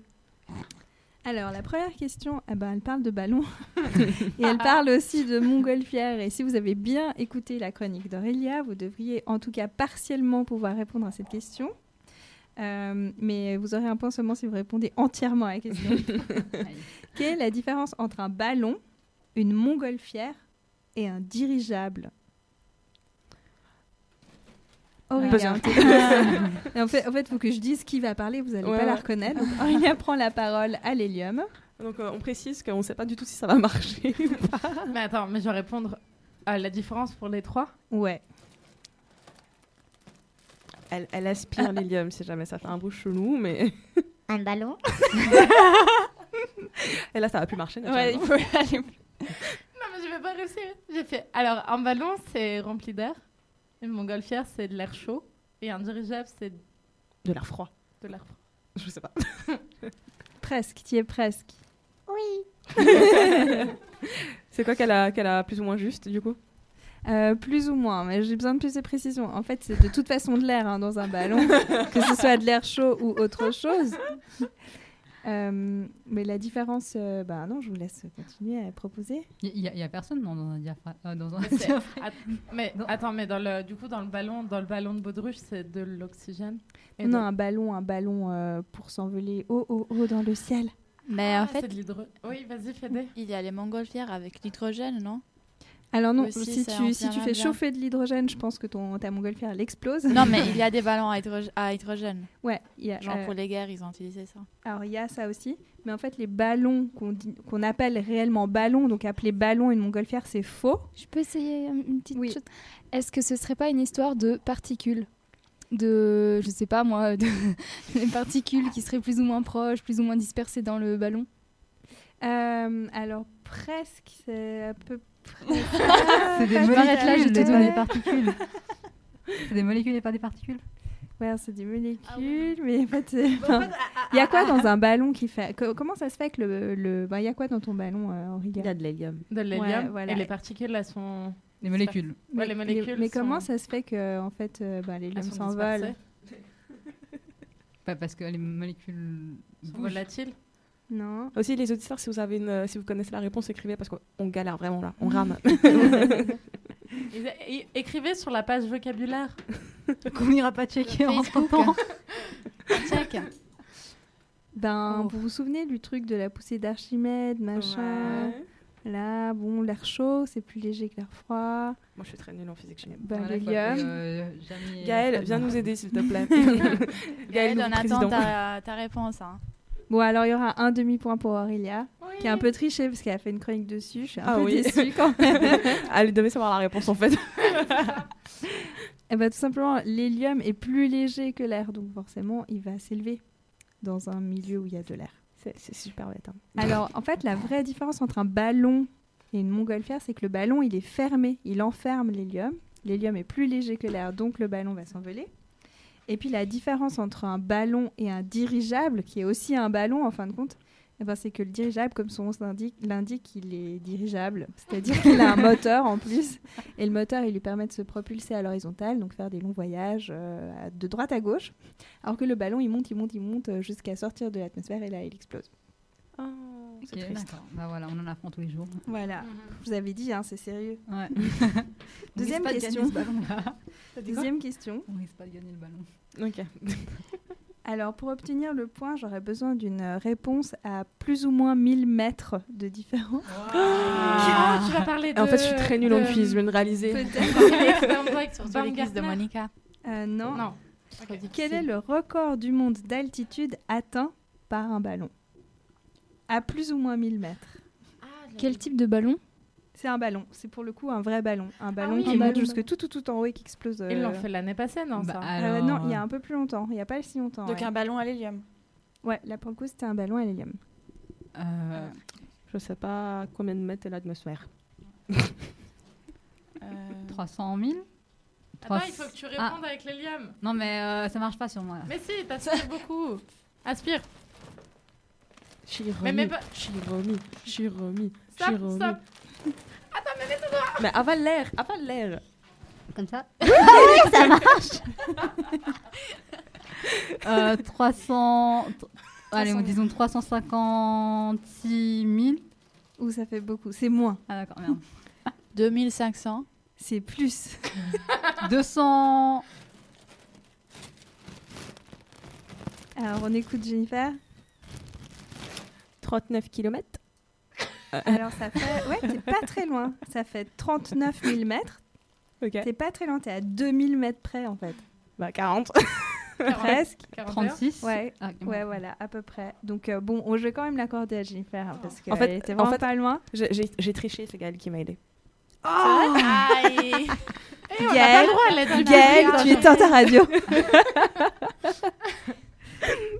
Alors, la première question, eh ben, elle parle de ballon. et elle parle aussi de montgolfière. Et si vous avez bien écouté la chronique d'Aurélia, vous devriez en tout cas partiellement pouvoir répondre à cette question. Euh, mais vous aurez un point seulement si vous répondez entièrement à la question. Quelle est la différence entre un ballon, une montgolfière et un dirigeable? Buzzer. Et en fait, en fait, faut que je dise qui va parler. Vous n'allez Ouais, pas la reconnaître. Donc, Aurélia prend la parole à l'hélium. Donc euh, on précise qu'on ne sait pas du tout si ça va marcher ou pas. Mais attends, mais je vais répondre à la différence pour les trois. Ouais. Elle, elle aspire l'hélium si jamais ça fait un bruit chelou, mais. Un ballon Et là, ça va plus marcher. Ouais, il faut aller. Non, mais je vais pas réussir. J'ai fait. Alors, un ballon, c'est rempli d'air. Une montgolfière, c'est de l'air chaud. Et un dirigeable, c'est De l'air froid. de l'air froid. Je sais pas. Presque, tu es presque. C'est quoi qu'elle a, qu'elle a plus ou moins juste, du coup? Euh, plus ou moins, mais j'ai besoin de plus de précision. En fait, c'est de toute façon de l'air hein, dans un ballon, que ce soit de l'air chaud ou autre chose. Euh, mais la différence, euh, bah non, je vous laisse continuer à proposer. Il y, y a personne dans, dans un diaphragme. euh, dans un Mais, c'est- diaphragme. Att- mais attends, mais dans le, du coup, dans le ballon, dans le ballon de baudruche, c'est de l'oxygène. Non, un ballon, un ballon euh, pour s'envoler haut, haut, haut dans le ciel. Mais Ah, en fait, c'est de l'hydro. Oui, vas-y, Fédé. il y a les montgolfières avec l'hydrogène, non? Alors non, Aussi, si tu, si tu entièrement fais bien. chauffer de l'hydrogène, je pense que ton, ta montgolfière, elle explose. Non, mais il y a des ballons à, hydrogène. Ouais, il y a, Genre euh, pour les guerres, ils ont utilisé ça. Alors il y a ça aussi, mais en fait les ballons qu'on appelle réellement ballons, donc appeler ballon une montgolfière, c'est faux. Je peux essayer euh, une petite Oui. chose? Est-ce que ce serait pas une histoire de particules? De, je sais pas moi, de des particules qui seraient plus ou moins proches, plus ou moins dispersées dans le ballon? Euh, alors presque, c'est à peu près. C'est des Pas molécules, tout à fait, je te ouais. donne des particules. c'est des molécules et pas des particules? Ouais, c'est des molécules, mais en fait, c'est- enfin, il y a quoi dans un ballon qui fait co- Comment ça se fait que le, le... bah, il y a quoi dans ton ballon, euh, Aurélia Il y a de l'hélium. De l'hélium. Ouais, voilà. Et les particules, elles sont. Des molécules. Ouais, les molécules. mais sont- comment ça se fait que en fait, euh, bah, l'hélium s'envole? Enfin, parce que les molécules Sont volatiles Non. Aussi, les auditeurs, si vous, avez une, euh, si vous connaissez la réponse, écrivez parce qu'on galère vraiment là. On rame. Écrivez sur la page vocabulaire. Qu'on n'ira pas checker en temps. Check. Ben, vous vous souvenez du truc de la poussée d'Archimède, machin? Là, bon, l'air chaud, c'est plus léger que l'air froid. Moi, je suis très nulle en physique chimie. Bah, Voilà, l'hélium. que, euh, Gaël, viens nous aider, s'il te plaît. Gaël, on attend ta réponse. Hein. Bon, alors il y aura un demi-point pour Aurélia, qui a un peu triché parce qu'elle a fait une chronique dessus. Je suis un Ah peu oui. déçue quand même. Elle devait savoir la réponse en fait. Eh ben, tout simplement, l'hélium est plus léger que l'air, donc forcément, il va s'élever dans un milieu où il y a de l'air. C'est c'est super bête. hein. Alors, en fait, la vraie différence entre un ballon et une montgolfière, c'est que le ballon, il est fermé, il enferme l'hélium. L'hélium est plus léger que l'air, donc le ballon va s'envoler. Et puis, la différence entre un ballon et un dirigeable, qui est aussi un ballon en fin de compte, eh ben, c'est que le dirigeable, comme son nom l'indique, il est dirigeable. C'est-à-dire qu'il a un moteur en plus. Et le moteur, il lui permet de se propulser à l'horizontale, donc faire des longs voyages euh, de droite à gauche. Alors que le ballon, il monte, il monte, il monte euh, jusqu'à sortir de l'atmosphère et là, il explose. Oh, D'accord. Bah voilà, on en apprend tous les jours. Voilà. Je vous avais dit, hein, c'est sérieux. Ouais. Deuxième On risque pas de question. Deuxième question. On risque pas de gagner le ballon. Ok. Alors, pour obtenir le point, j'aurais besoin d'une réponse à plus ou moins 1000 mètres de différence. Ah, tu vas parler de... En fait, je suis très nulle en quiz, je viens de réaliser. Peut-être. Surtout les quiz de Monica. Euh, non. Non. Quel est le record du monde d'altitude atteint par un ballon? À plus ou moins 1000 mètres. Quel type de ballon? C'est un ballon. C'est pour le coup un vrai ballon. Un ballon oui, qui monte ballon. jusque tout, tout, tout en haut et qui explose. Ils l'ont euh, fait l'année passée, non Bah, ça? euh, non, il y a euh, un peu plus longtemps. Il n'y a pas si longtemps. Donc ouais. un ballon à l'hélium. Ouais, là pour le coup, c'était un ballon à l'hélium. euh, Je sais pas combien de mètres est l'atmosphère. Euh, 300 000 Attends, il faut que tu répondes Ah. avec l'hélium. Non, mais euh, ça marche pas sur moi. là. Mais si, t'aspires beaucoup. Aspire. Chiromi, Mais- mais pas- Chiromi, Chiromi, Stop, Chiromi. stop. Attends, mais mets-toi. Mais avale l'air, avale l'air. Comme ça ça marche euh, 300... Allez, 300. disons 356 000. Ouh, ça fait beaucoup. C'est moins. Ah d'accord, merde. 2500. C'est plus. 200... Alors, on écoute Jennifer. 39 km. Alors, ça fait. Ouais, t'es pas très loin. Ça fait 39 000 mètres. Ok. T'es pas très loin, t'es à 2000 mètres près en fait. Bah 40. Presque. 41. 36 Ouais, Ah, ouais, voilà, à peu près. Donc, euh, bon, oh, je vais quand même l'accorder à Jennifer hein, parce qu'elle En fait- était en vraiment fait- pas loin. J'ai- triché, c'est Gaël qui m'a aidé. Oh Aïe Eh, on Gaël, le droit à l'aide du Gaël, public, tu éteins ta radio.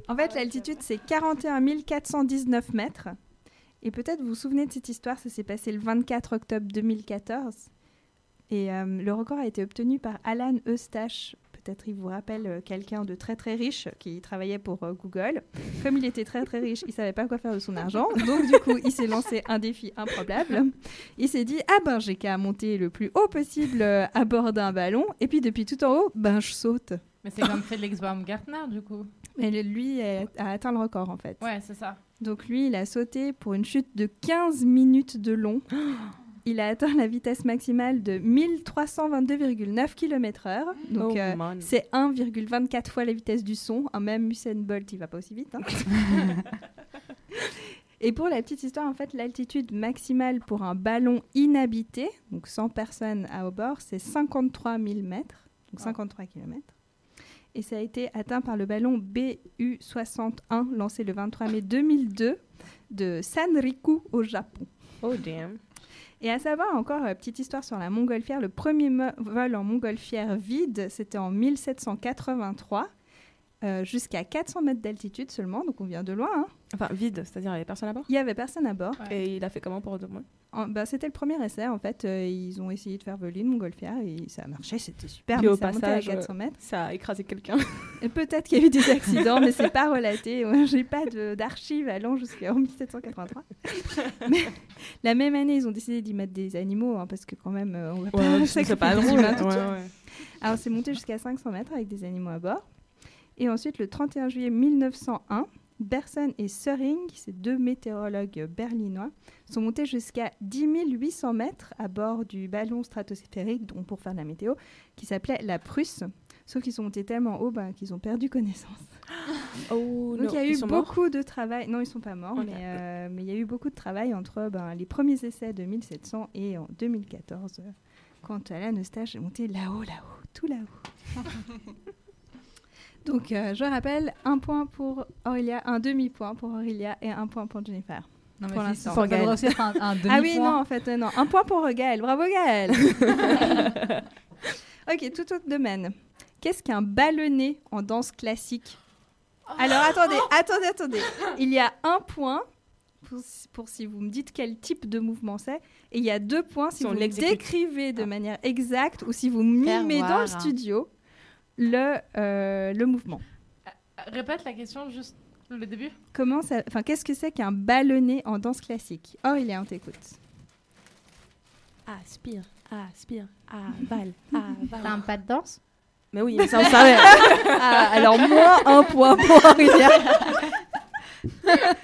en fait, l'altitude, c'est 41 419 mètres. Et peut-être vous vous souvenez de cette histoire, ça s'est passé le 24 octobre 2014. Et euh, le record a été obtenu par Alan Eustache. Peut-être il vous rappelle euh, quelqu'un de très très riche qui travaillait pour euh, Google. Comme il était très très riche, il savait pas quoi faire de son argent. Donc du coup, il s'est lancé un défi improbable. Il s'est dit ah ben j'ai qu'à monter le plus haut possible à bord d'un ballon et puis depuis tout en haut, ben je saute. Mais c'est comme Félix Baumgartner, du coup. Le- lui a, a atteint le record en fait. Ouais, c'est ça. Donc lui, il a sauté pour une chute de 15 minutes de long. Il a atteint la vitesse maximale de 1322,9 km/h. Donc Oh, euh, man. c'est 1,24 fois la vitesse du son. Un même Usain Bolt, il va pas aussi vite. hein. Et pour la petite histoire, en fait, l'altitude maximale pour un ballon inhabité, donc sans personne à au bord, c'est 53 000 mètres, donc 53 km. Et ça a été atteint par le ballon BU-61, lancé le 23 mai 2002 de Sanriku au Japon. Oh damn. Et à savoir encore, euh, petite histoire sur la montgolfière, le premier vol en montgolfière vide, c'était en 1783, euh, jusqu'à 400 mètres d'altitude seulement, donc on vient de loin. hein. Enfin, vide, c'est-à-dire il y avait personne à bord? Il y avait personne à bord. Et il a fait comment pour deux mois bah, c'était le premier essai, en fait. euh, ils ont essayé de faire voler une montgolfière et ça a marché, c'était super. Puis mais au ça passage, à 400 euh, mètres. ça a écrasé quelqu'un. Peut-être qu'il y a eu des accidents, mais c'est pas relaté. J'ai pas d'archives allant jusqu'en 1783. Mais la même année, ils ont décidé d'y mettre des animaux, hein, parce que quand même, euh, on va Ouais, pas c'est pas drôle. Ouais, ouais. Alors, c'est monté jusqu'à 500 mètres avec des animaux à bord. Et ensuite, le 31 juillet 1901, Berson et Söring, ces deux météorologues berlinois, sont montés jusqu'à 10 800 mètres à bord du ballon stratosphérique, donc pour faire de la météo, qui s'appelait la Prusse. Sauf qu'ils sont montés tellement haut ben, qu'ils ont perdu connaissance. Oh, Donc il y a eu beaucoup de travail. Non, ils sont pas morts, mais, euh, mais il y a eu beaucoup de travail entre ben, les premiers essais de 1700 et en 2014, euh, quand Alain Eustache est monté là-haut, là-haut, tout là-haut. Donc euh, je rappelle, un point pour Aurélia, un demi-point pour Aurélia et un point pour Jennifer. Non, mais pour si, l'instant. ça Pour Gaël. un- un ah oui, non, en fait, euh, non. Un point pour Gaël. Bravo Gaël. ok, tout autre domaine. Qu'est-ce qu'un ballonnet en danse classique? Alors attendez, attendez, attendez. Il y a un point pour, pour si vous me dites quel type de mouvement c'est, et il y a deux points si vous l'exécute. décrivez de manière exacte ou si vous mimez dans le studio le, euh, le mouvement. Répète la question juste le début. Comment ça, enfin, qu'est-ce que c'est qu'un ballonnet en danse classique? Aurélien, on t'écoute. Aspire, aspire, avale, avale. T'as un pas de danse? Mais oui, mais ça on savait. Ah, alors moins un point pour Aurélien.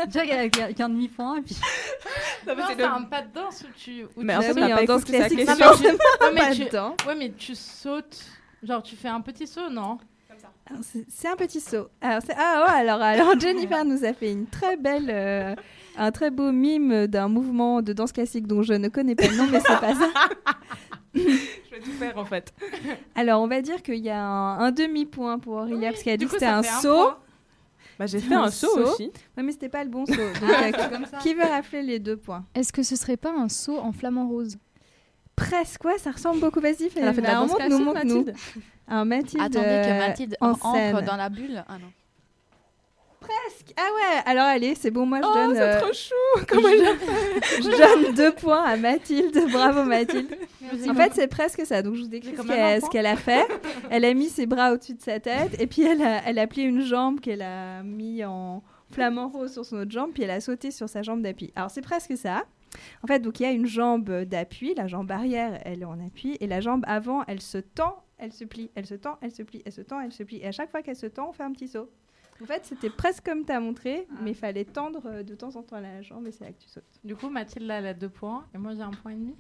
Déjà avec, avec un demi-point et puis. Non, mais c'est un pas de danse où tu. Où Mais tu en fait, pas en danse classique, c'est Non, mais tu- forcément non, mais pas tu- dedans. Ouais, mais tu sautes. Genre, tu fais un petit saut, non C'est un petit saut. Alors, ah ouais, alors, alors Jennifer nous a fait une très belle, euh, un très beau mime d'un mouvement de danse classique dont je ne connais pas le nom, mais c'est pas ça. Je vais tout faire en fait. Alors on va dire qu'il y a un, un demi-point pour Aurélia parce qu'elle a dit coup, que c'était un saut. Bah, j'ai fait un saut aussi. Ouais, mais c'était pas le bon saut. Donc, Ah, euh, c'est comme ça. qui veut rappeler les deux points? Est-ce que ce serait pas un saut en flamant rose? Presque, ouais, ça ressemble beaucoup. Vas-y, Elle a fait de la Bah, danse montre-nous, classique. Mathilde. Alors Mathilde, Attendez que euh, Mathilde en entre scène. dans la bulle. Ah non. Presque. Ah ouais, alors allez, c'est bon, moi je Oh, donne. c'est euh, trop chou Comment je donne deux points à Mathilde. Bravo Mathilde. En fait, c'est presque ça. Donc, je vous décris ce qu'elle a fait. Elle a mis ses bras au-dessus de sa tête et puis elle a, elle a plié une jambe qu'elle a mis en flamant rose sur son autre jambe, puis elle a sauté sur sa jambe d'appui. Alors, c'est presque ça. En fait, donc il y a une jambe d'appui, la jambe arrière, elle est en appui, et la jambe avant, elle se tend, elle se plie, elle se tend, elle se plie, elle se tend, elle se plie. Et à chaque fois qu'elle se tend, on fait un petit saut. En fait, c'était presque comme tu as montré, mais il fallait tendre euh, de temps en temps la jambe et c'est là que tu sautes. Du coup, Mathilde, là, elle a deux points. Et moi, j'ai un point et demi?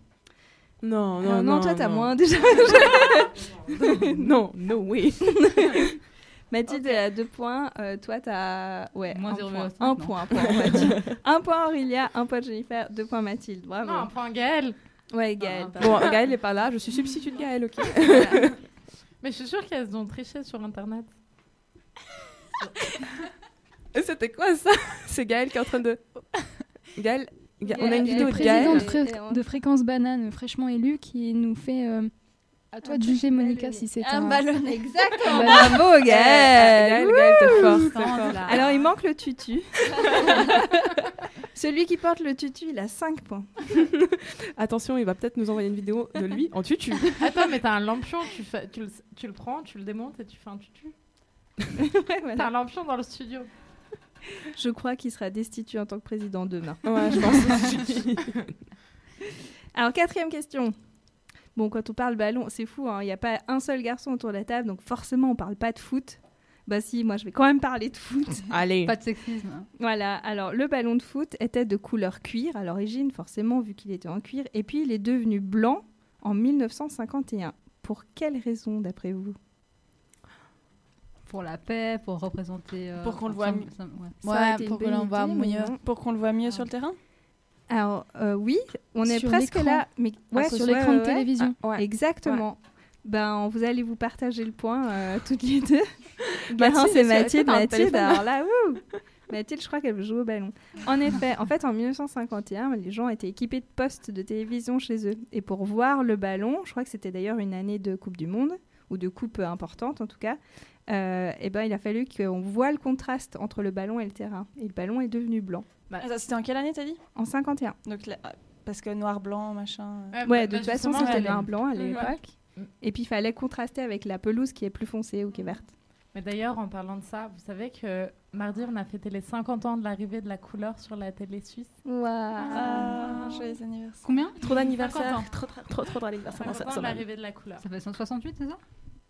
Non, non, Alors, non. non, toi, t'as non. moins déjà. non, no way. Mathilde, elle a deux points. euh, toi, t'as ouais, Moins un, 0,5, point. un point pour Mathilde. un point Aurélia, un point Jennifer, deux points Mathilde. Bravo. Non, un point Gaël. Ouais, Gaël. Ah. Bon, Gaël n'est pas là, je suis substitut de Gaël, ok Mais je suis sûre qu'elles ont triché sur Internet. Et C'était quoi ça? C'est Gaël qui est en train de. Gaël, Ga- on a une Gaël, vidéo le de président Gaël. de, Fré- de Fréquence Banane fraîchement élu qui nous fait. euh, à toi de juger, Monica, si c'est Un un. ballonnet. Exactement. Bah, Bravo, Gaël. Gaël, t'es fort. Alors, il manque le tutu. Celui qui porte le tutu, il a 5 points. Attention, il va peut-être nous envoyer une vidéo de lui en tutu. Attends, mais t'as un lampion, tu, fais, tu, le, tu le prends, tu le démontes et tu fais un tutu. Ouais, voilà. T'as un lampion dans le studio. Je crois qu'il sera destitué en tant que président demain. Ouais, je pense. Alors, quatrième question. Bon, quand on parle ballon, c'est fou, hein, il n'y a pas un seul garçon autour de la table, donc forcément, on parle pas de foot. Bah si, moi, je vais quand même parler de foot. Allez. Pas de sexisme. hein. Voilà, alors le ballon de foot était de couleur cuir à l'origine, forcément, vu qu'il était en cuir, et puis il est devenu blanc en 1951. Pour quelle raison, d'après vous? Pour la paix, pour représenter. euh, Pour qu'on le voit ouais. Ouais, une pour voit mieux. Pour qu'on le voit mieux sur le terrain? Alors, euh, oui, on est Sur presque là. Mais Ah, sur l'écran ouais, de télévision. Ah, ouais. Exactement. Ben, vous allez vous partager le point euh, toutes les deux. Mathilde, c'est Mathilde, Mathilde. Alors là, ouh Mathilde, je crois qu'elle veut jouer au ballon. En effet, en fait, en 1951, les gens étaient équipés de postes de télévision chez eux. Et pour voir le ballon, je crois que c'était d'ailleurs une année de Coupe du Monde, ou de Coupe importante en tout cas, euh, et ben, il a fallu qu'on voit le contraste entre le ballon et le terrain. Et le ballon est devenu blanc. Ah, ça, C'était en quelle année, t'as dit? En 51. Donc, là, ah, parce que noir, blanc, machin. euh. Ouais, bah, de toute façon, c'était noir-blanc à Ouais. l'époque. Mm. Et puis, il fallait contraster avec la pelouse qui est plus foncée ou qui est verte. Mais d'ailleurs, en parlant de ça, vous savez que mardi, on a fêté les 50 ans de l'arrivée de la couleur sur la télé suisse. Ah, joyeux anniversaire. Combien? Trop d'anniversaire. 50 ans. Trop, trop, trop, trop d'anniversaire dans 50 cette ans de l'arrivée de la couleur. Ça fait 168, c'est ça?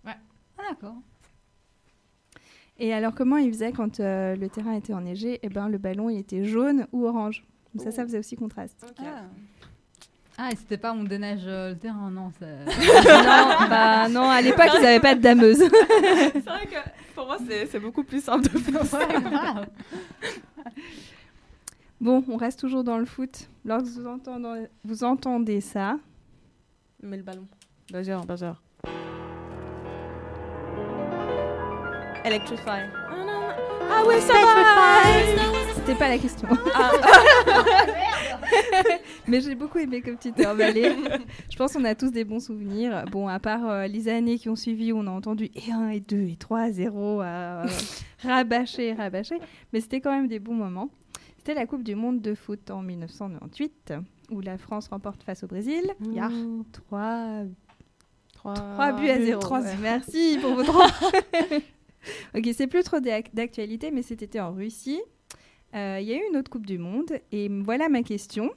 Ouais. Ah, d'accord. Et alors, comment il faisait quand euh, le terrain était enneigé? Eh ben, le ballon, il était jaune ou orange. Donc ça, ça faisait aussi contraste. Ah, et c'était pas on déneige euh, le terrain, non. non, bah non, à l'époque, ils n'avaient pas de dameuse. c'est vrai que pour moi, c'est c'est beaucoup plus simple de faire ça. Bon, on reste toujours dans le foot. Lorsque vous entendez, vous entendez ça, Mais le ballon. Buzzer, buzzer. Electrify. Ah ouais, ça va C'était pas la question. Mais j'ai beaucoup aimé comme tu t'es emballé. Je pense qu'on a tous des bons souvenirs. Bon, à part euh, les années qui ont suivi où on a entendu et 1 et 2 et 3 0 à euh, rabâcher, rabâcher. Mais c'était quand même des bons moments. C'était la Coupe du Monde de foot en 1998 où la France remporte face au Brésil. Il y a 3 3 buts à 0. Trois- merci pour vos droits. ok, c'est plus trop d'ac- d'actualité, mais c'était en Russie. Euh, Il y a eu une autre Coupe du Monde. Et voilà ma question.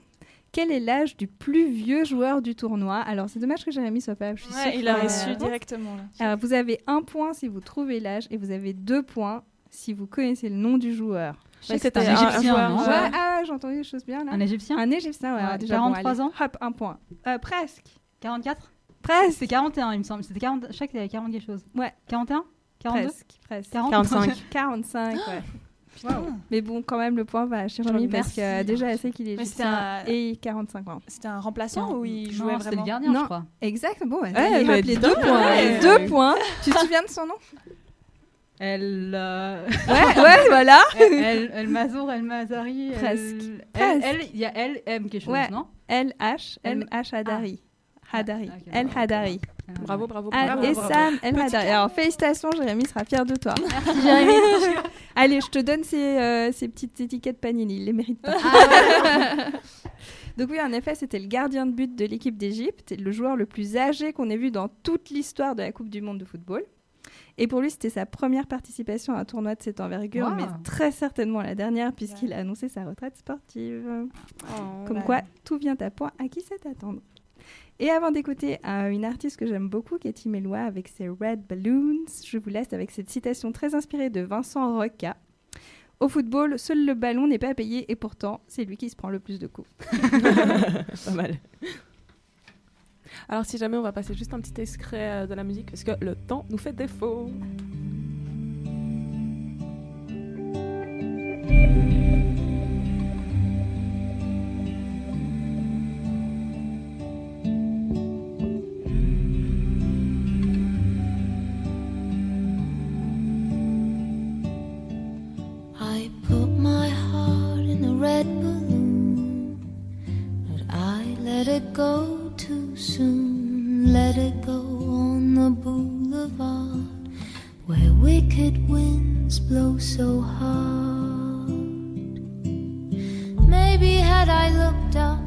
Quel est l'âge du plus vieux joueur du tournoi? Alors, c'est dommage que Jérémy soit pas là. Je suis Ouais, sûre il a aurait reçu directement, là. Alors, vous avez un point si vous trouvez l'âge et vous avez deux points si vous connaissez le nom du joueur. Que c'était un Égyptien, non? Ouais, ah, j'ai entendu des choses bien là. Un Égyptien? Un Égyptien, ouais. Ouais, déjà, bon, 43 allez. ans Hop, un point. Euh, presque. 44 Presque. C'est 41, il me semble. C'était 40... Je qu'il avait 40 quelque chose. Ouais. 41 42 Presque, presque. 40 45. 45, ouais. Wow. Mais bon, quand même, le point va à Jérémy parce que euh, déjà, elle sait qu'il est c'était égyptien un- et 45 ans. C'était un remplaçant ou il Non, jouait c'était vraiment le gardien, Non. je crois. Exact, bon, ouais, Ouais, bah, les deux points. ouais. deux points. Tu te souviens de son nom Elle. euh, Ouais, ouais, voilà. Elle, elle, elle Mazour, elle Mazari. Presque. Elle, Presque. elle, il y a elle, M quelque chose, Ouais. non L-H, Elle- M-H Hadari. Hadari. Ah, El bravo. Hadari. Bravo, bravo, Ah, bravo. et bravo. Sam El Petit Hadari. Alors, félicitations, Jérémy sera fier de toi. Merci, Jérémy. Allez, je te donne ces, euh, ces petites étiquettes Panini. Il les mérite pas. Donc oui, en effet, c'était le gardien de but de l'équipe d'Égypte, le joueur le plus âgé qu'on ait vu dans toute l'histoire de la Coupe du Monde de football. Et pour lui, c'était sa première participation à un tournoi de cette envergure, Wow. mais très certainement la dernière, puisqu'il a annoncé sa retraite sportive. Oh, Comme quoi, tout vient à point à qui sait attendre. Et avant d'écouter euh, une artiste que j'aime beaucoup, Katie Mellois, avec ses Red Balloons, je vous laisse avec cette citation très inspirée de Vincent Roca. Au football, seul le ballon n'est pas payé et pourtant, c'est lui qui se prend le plus de coups. Pas mal. Alors, si jamais on va passer juste un petit extrait euh, de la musique, parce que le temps nous fait défaut. Go too soon. Let it go on the boulevard where wicked winds blow so hard. Maybe had I looked up,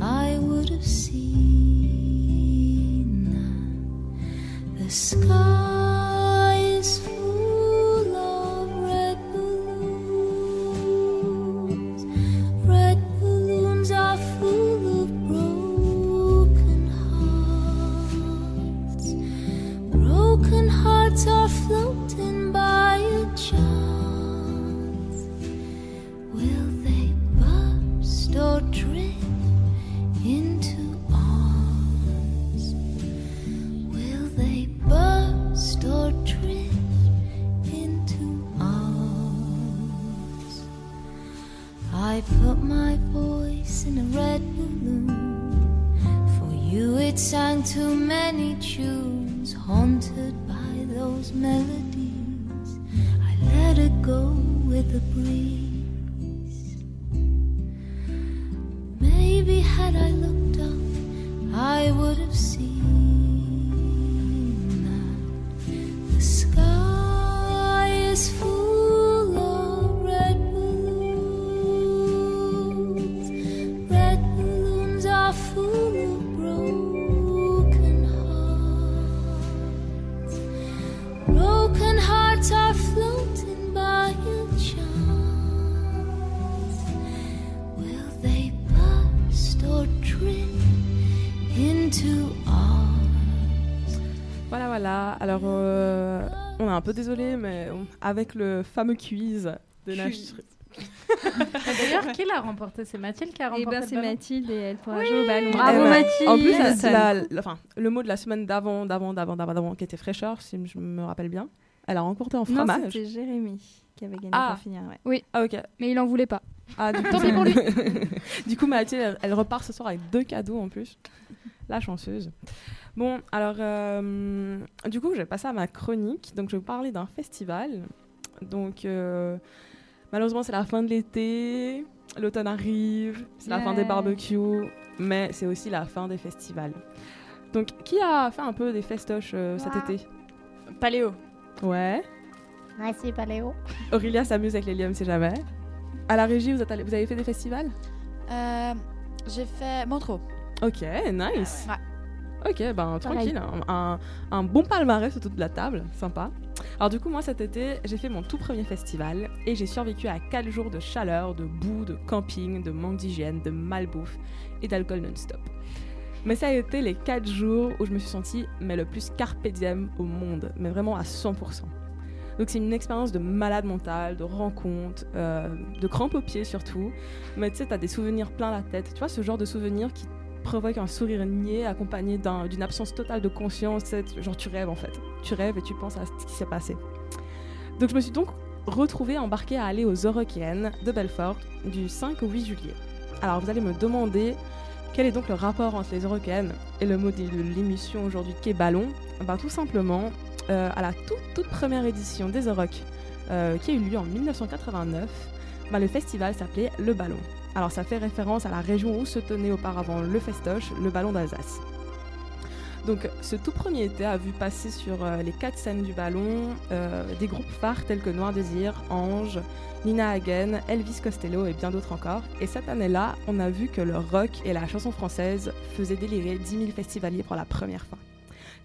I would have seen those avec le fameux quiz de Nash. D'ailleurs, qui l'a remporté? C'est Mathilde qui a Eh remporté ben, le c'est Mathilde et elle pourra Oui. jouer au ballon. Eh ben, En plus, la- Personne. la- la- enfin, le mot de la semaine d'avant, d'avant, d'avant, d'avant, d'avant, qui était fraîcheur, si je me rappelle bien. Elle a remporté en Non, fromage. c'était Jérémy qui avait gagné Ah. pour finir. Ouais. Oui. Ah, ok. Mais il en voulait pas. Ah, du coup, Tant pis pour lui. du coup, Mathilde, elle, elle repart ce soir avec deux cadeaux en plus. La chanceuse. Bon, alors, euh, du coup, je vais passer à ma chronique. Donc, je vais vous parler d'un festival. Donc, euh, malheureusement, c'est la fin de l'été. L'automne arrive. C'est la fin des barbecues. Mais c'est aussi la fin des festivals. Donc, qui a fait un peu des festoches euh, cet été? Paléo. Ouais. Merci, Paléo. Aurélia s'amuse avec les liums, c'est jamais. À la régie, vous, êtes allé- vous avez fait des festivals? J'ai fait Montreux. Ok, nice. Ouais. Ok, ben tranquille, un, un- un bon palmarès autour de la table, sympa. Alors du coup, moi cet été, j'ai fait mon tout premier festival et j'ai survécu à 4 jours de chaleur, de boue, de camping, de manque d'hygiène, de malbouffe et d'alcool non-stop. Mais ça a été les 4 jours où je me suis sentie mais le plus carpe diem au monde, mais vraiment à 100%. Donc c'est une expérience de malade mental, de rencontre, euh, de crampes aux pieds surtout. Mais tu sais, t'as des souvenirs plein la tête. Tu vois, ce genre de souvenirs qui provoque un sourire niais accompagné d'un- d'une absence totale de conscience. Genre tu rêves en fait. Tu rêves et tu penses à ce qui s'est passé. Donc je me suis donc retrouvée embarquée à aller aux Eurokéennes de Belfort du 5 au 8 juillet. Alors vous allez me demander quel est donc le rapport entre les Eurokéennes et le mot de l'émission aujourd'hui qu'est ballon? Ben, Tout simplement, euh, à la toute, toute première édition des Euroc euh, qui a eu lieu en 1989, ben, le festival s'appelait Le Ballon. Alors ça fait référence à la région où se tenait auparavant le festoche, le ballon d'Alsace. Donc ce tout premier été a vu passer sur euh, les quatre scènes du ballon euh, des groupes phares tels que Noir Désir, Ange, Nina Hagen, Elvis Costello et bien d'autres encore. Et cette année-là, on a vu que le rock et la chanson française faisaient délirer 10 000 festivaliers pour la première fois.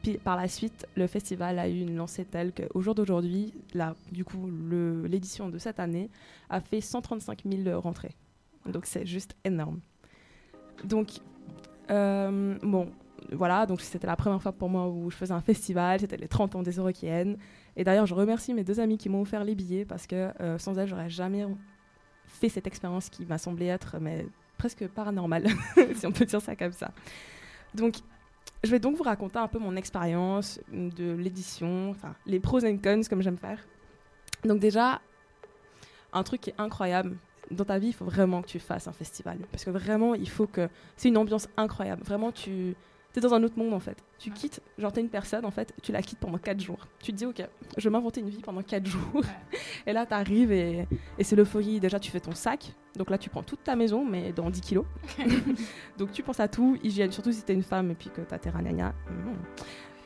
Puis par la suite, le festival a eu une lancée telle qu'au jour d'aujourd'hui, l'édition de cette année a fait 135 000 rentrées. Donc c'est juste énorme. Donc, euh, bon, voilà, donc c'était la première fois pour moi où je faisais un festival, c'était les 30 ans des Eurokéennes. Et d'ailleurs, je remercie mes deux amis qui m'ont offert les billets parce que euh, sans elles, j'aurais jamais fait cette expérience qui m'a semblé être mais, presque paranormale, si on peut dire ça comme ça. Donc, je vais donc vous raconter un peu mon expérience de l'édition, enfin, les pros and cons, comme j'aime faire. Donc déjà, un truc qui est incroyable, dans ta vie, il faut vraiment que tu fasses un festival. Parce que vraiment, il faut que... C'est une ambiance incroyable. Vraiment, tu... es dans un autre monde, en fait. Tu quittes, genre, t'es une personne, en fait, tu la quittes pendant 4 jours. Tu te dis, OK, je vais m'inventer une vie pendant 4 jours. et là, t'arrives et, et c'est l'euphorie. Déjà, tu fais ton sac. Donc là, tu prends toute ta maison, mais dans 10 kilos. donc tu penses à tout. Hygiène, surtout si t'es une femme et puis que t'as tes ragnagnas. Mm.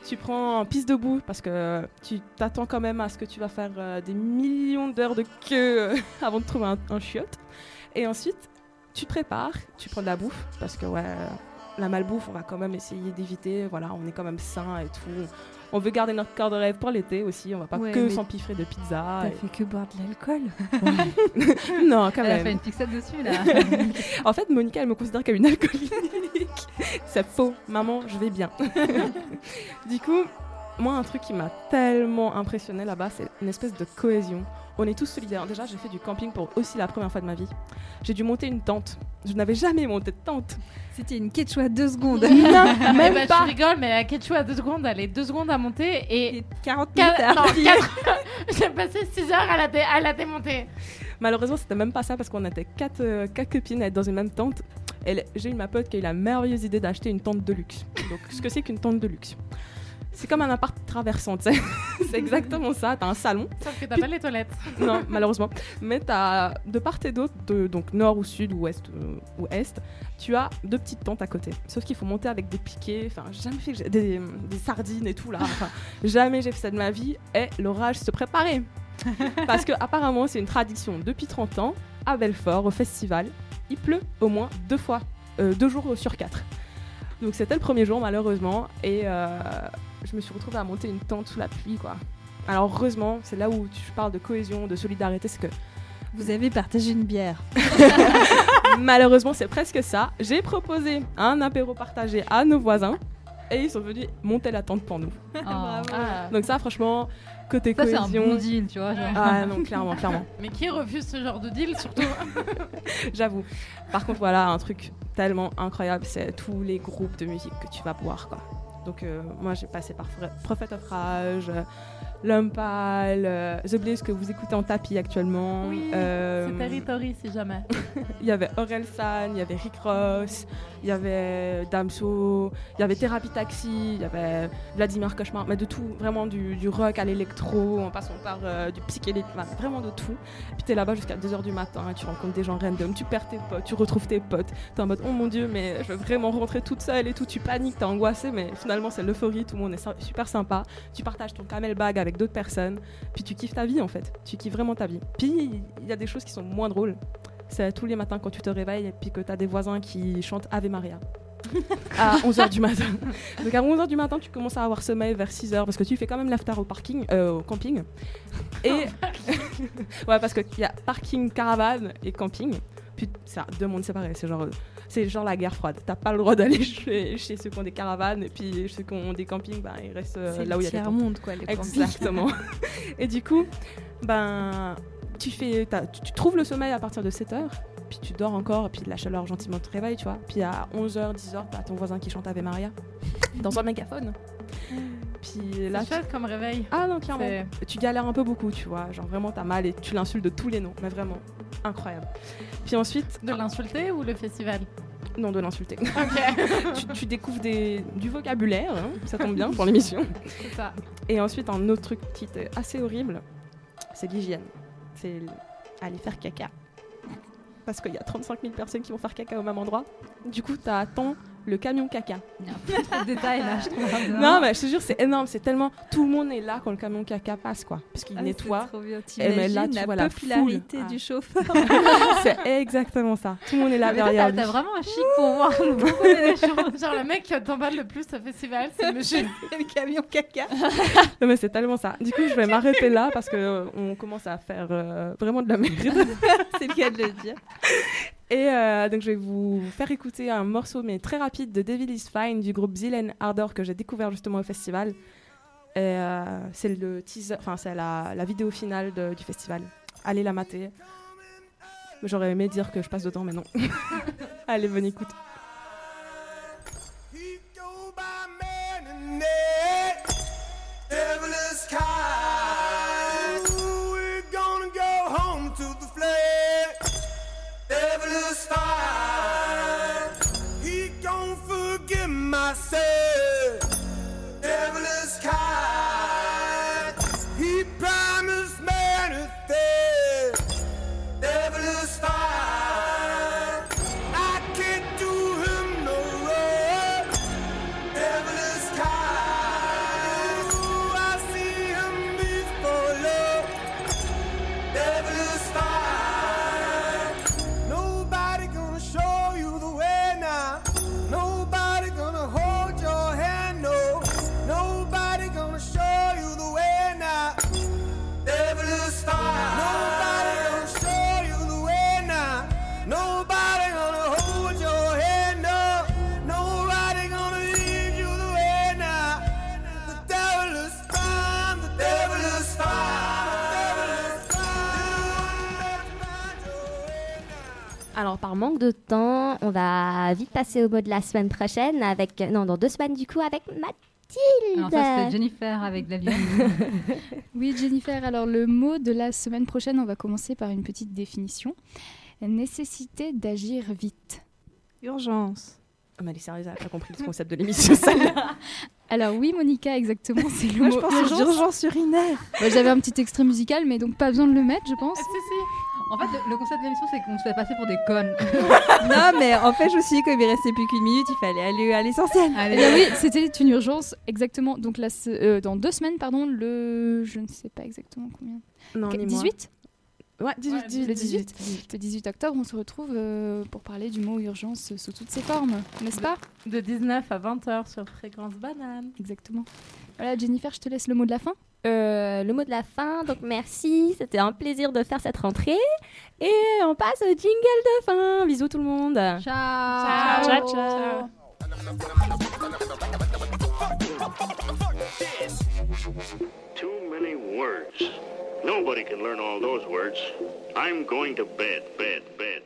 Tu prends piste debout parce que tu t'attends quand même à ce que tu vas faire euh, des millions d'heures de queue euh, avant de trouver un, un chiotte. Et ensuite, tu prépares, tu prends de la bouffe parce que ouais, la malbouffe, on va quand même essayer d'éviter. Voilà, on est quand même sain et tout. On veut garder notre corps de rêve pour l'été aussi. On va pas Ouais, que s'empiffrer de pizza. T'as et- fait que boire de l'alcool. non, quand Elle a même. fait une fixette dessus, là. en fait, Monica, elle me considère comme une alcoolique. C'est faux. Maman, je vais bien. du coup, moi, un truc qui m'a tellement impressionné là-bas, c'est une espèce de cohésion. On est tous solidaires. Déjà, j'ai fait du camping pour aussi la première fois de ma vie. J'ai dû monter une tente. Je n'avais jamais monté de tente. C'était une quechua deux secondes. Non, Eh même ben, pas. Tu rigoles, mais la quechua à 2 secondes, elle est 2 secondes à monter et. 40 Qua- minutes à non, J'ai passé 6 heures à la, dé- à la démonter. Malheureusement, c'était même pas ça parce qu'on était quatre, euh, quatre copines à être dans une même tente. Et j'ai eu ma pote qui a eu la merveilleuse idée d'acheter une tente de luxe. Donc, ce que c'est qu'une tente de luxe C'est comme un appart traversant, tu sais. c'est exactement ça. T'as un salon. Sauf que t'as pas les toilettes. Non, malheureusement. Mais t'as de part et d'autre, de- donc nord ou sud ou ouest euh, ou est, tu as deux petites tentes à côté. Sauf qu'il faut monter avec des piquets. Enfin, jamais fait que des, des sardines et tout là. Enfin, jamais j'ai fait ça de ma vie. Et l'orage se préparait. Parce que apparemment, c'est une tradition depuis 30 ans à Belfort, au festival. Il pleut au moins deux fois, euh, deux jours sur quatre. Donc c'était le premier jour malheureusement et euh, je me suis retrouvée à monter une tente sous la pluie quoi. Alors heureusement, c'est là où tu parles de cohésion, de solidarité, c'est que Vous avez partagé une bière. malheureusement c'est presque ça. J'ai proposé un apéro partagé à nos voisins et ils sont venus monter la tente pour nous. Oh. Donc ça franchement, côté Ça, c'est un cohésion. bon deal, tu vois, genre. Ah non, clairement, clairement. Mais qui refuse ce genre de deal, surtout? J'avoue. Par contre, voilà, un truc tellement incroyable, c'est tous les groupes de musique que tu vas voir, quoi. Donc, euh, moi, j'ai passé par Prophet of Rage, Pâle, euh, The Blaze que vous écoutez en tapis actuellement. Oui, Euh, c'est Territory si jamais. il y avait Aurel San, il y avait Rick Ross, il y avait Damso, il y avait Thérapie Taxi, il y avait Vladimir Cauchemar, mais de tout, vraiment du, du rock à l'électro, en passant par euh, du psychédélique, vraiment de tout. Puis t'es là-bas jusqu'à 2h du matin, et tu rencontres des gens random, tu perds tes potes, tu retrouves tes potes, t'es en mode oh mon dieu, mais je veux vraiment rentrer toute seule et tout, tu paniques, t'es angoissé, mais finalement c'est l'euphorie, tout le monde est super sympa, tu partages ton camel bag avec d'autres personnes, puis tu kiffes ta vie en fait, tu kiffes vraiment ta vie. Puis il y a des choses qui sont moins drôles. C'est tous les matins quand tu te réveilles et puis que tu as des voisins qui chantent Ave Maria. à 11h du matin. Donc à 11h du matin, tu commences à avoir sommeil vers 6h parce que tu fais quand même l'after au parking, euh, au camping. Et ouais, parce qu'il y a parking, caravane et camping. Puis c'est deux mondes séparés. C'est genre, c'est genre la guerre froide. T'as pas le droit d'aller chez, chez ceux qui ont des caravanes et puis ceux qui ont des campings, ben, ils restent euh, là où il y a des tiers-monde, quoi, les. Exactement. et du coup, ben, tu, fais, tu, tu trouves le sommeil à partir de 7h, puis tu dors encore, et puis la chaleur gentiment te réveille, tu vois. Puis à 11h, 10h, t'as ton voisin qui chante Ave Maria dans un mégaphone. Puis là, C'est tu- chouette comme réveil. ah non, clairement. Tu galères un peu beaucoup, tu vois. Genre vraiment, t'as mal et tu l'insultes de tous les noms. Mais vraiment, incroyable. Puis ensuite. De l'insulter ou le festival? Non, de l'insulter. Ok. tu, tu découvres des, du vocabulaire, hein, ça tombe bien pour l'émission. C'est ça. Et ensuite, un autre truc qui était assez horrible, c'est l'hygiène. C'est aller faire caca. Parce qu'il y a 35 000 personnes qui vont faire caca au même endroit. Du coup, t'attends le camion caca. de détails là, je trouve. Non, mais je te jure, c'est énorme. C'est tellement. Tout le monde est là quand le camion caca passe, quoi. Parce qu'il Ah, nettoie. c'est trop bien. Et mais là, T'imagines tu la vois la popularité foule. du Ah. chauffeur. c'est exactement ça. Tout le monde est là Mais derrière t'as- vraiment un chic pour voir beaucoup des choses. Genre le mec qui t'emballe le plus au festival, c'est le monsieur. le camion caca. Non, mais c'est tellement ça. Du coup, je vais m'arrêter là parce que euh, on commence à faire euh, vraiment de la merde. c'est le cas de le dire. Et euh, donc, je vais vous faire écouter un morceau, mais très rapide, de Devil is Fine du groupe Zilen Ardor que j'ai découvert justement au festival. Euh, c'est le teaser, enfin, c'est la, vidéo finale du festival. Allez la mater. J'aurais aimé dire que je passe dedans, mais non. Allez, bonne écoute. De temps, on va vite passer au mot de la semaine prochaine avec. Non, dans deux semaines, du coup, avec Mathilde. Alors ça, c'était Jennifer avec la. Oui, Jennifer, alors le mot de la semaine prochaine, on va commencer par une petite définition. Nécessité d'agir vite. Urgence. Ah, mais elle est sérieuse, elle pas compris le concept de l'émission, celle-là. Alors oui, Monica, exactement, c'est le Moi, mot je pense urgences urinaires. Bah, J'avais un petit extrait musical, mais donc pas besoin de le mettre, je pense. Si, si. En fait, le, le concept de l'émission, c'est qu'on se fait passer pour des connes. non, mais en fait, je me suis dit, comme il restait plus qu'une minute, il fallait aller à l'essentiel. Eh bien oui, c'était une urgence, exactement. Donc là, euh, dans deux semaines, pardon, le... Je ne sais pas exactement combien. Non, Qu- ni moi. 18 Ouais, 18, 18, le 18, le 18 octobre, on se retrouve euh, pour parler du mot urgence sous toutes ses formes, n'est-ce pas? De 19 à 20h sur Fréquence Banane. Exactement. Voilà, Jennifer, je te laisse le mot de la fin. Euh, le mot de la fin, donc merci, c'était un plaisir de faire cette rentrée. Et on passe au jingle de fin. Bisous tout le monde. Ciao. Ciao, ciao. Too many words. Nobody can learn all those words. I'm going to bed, bed, bed.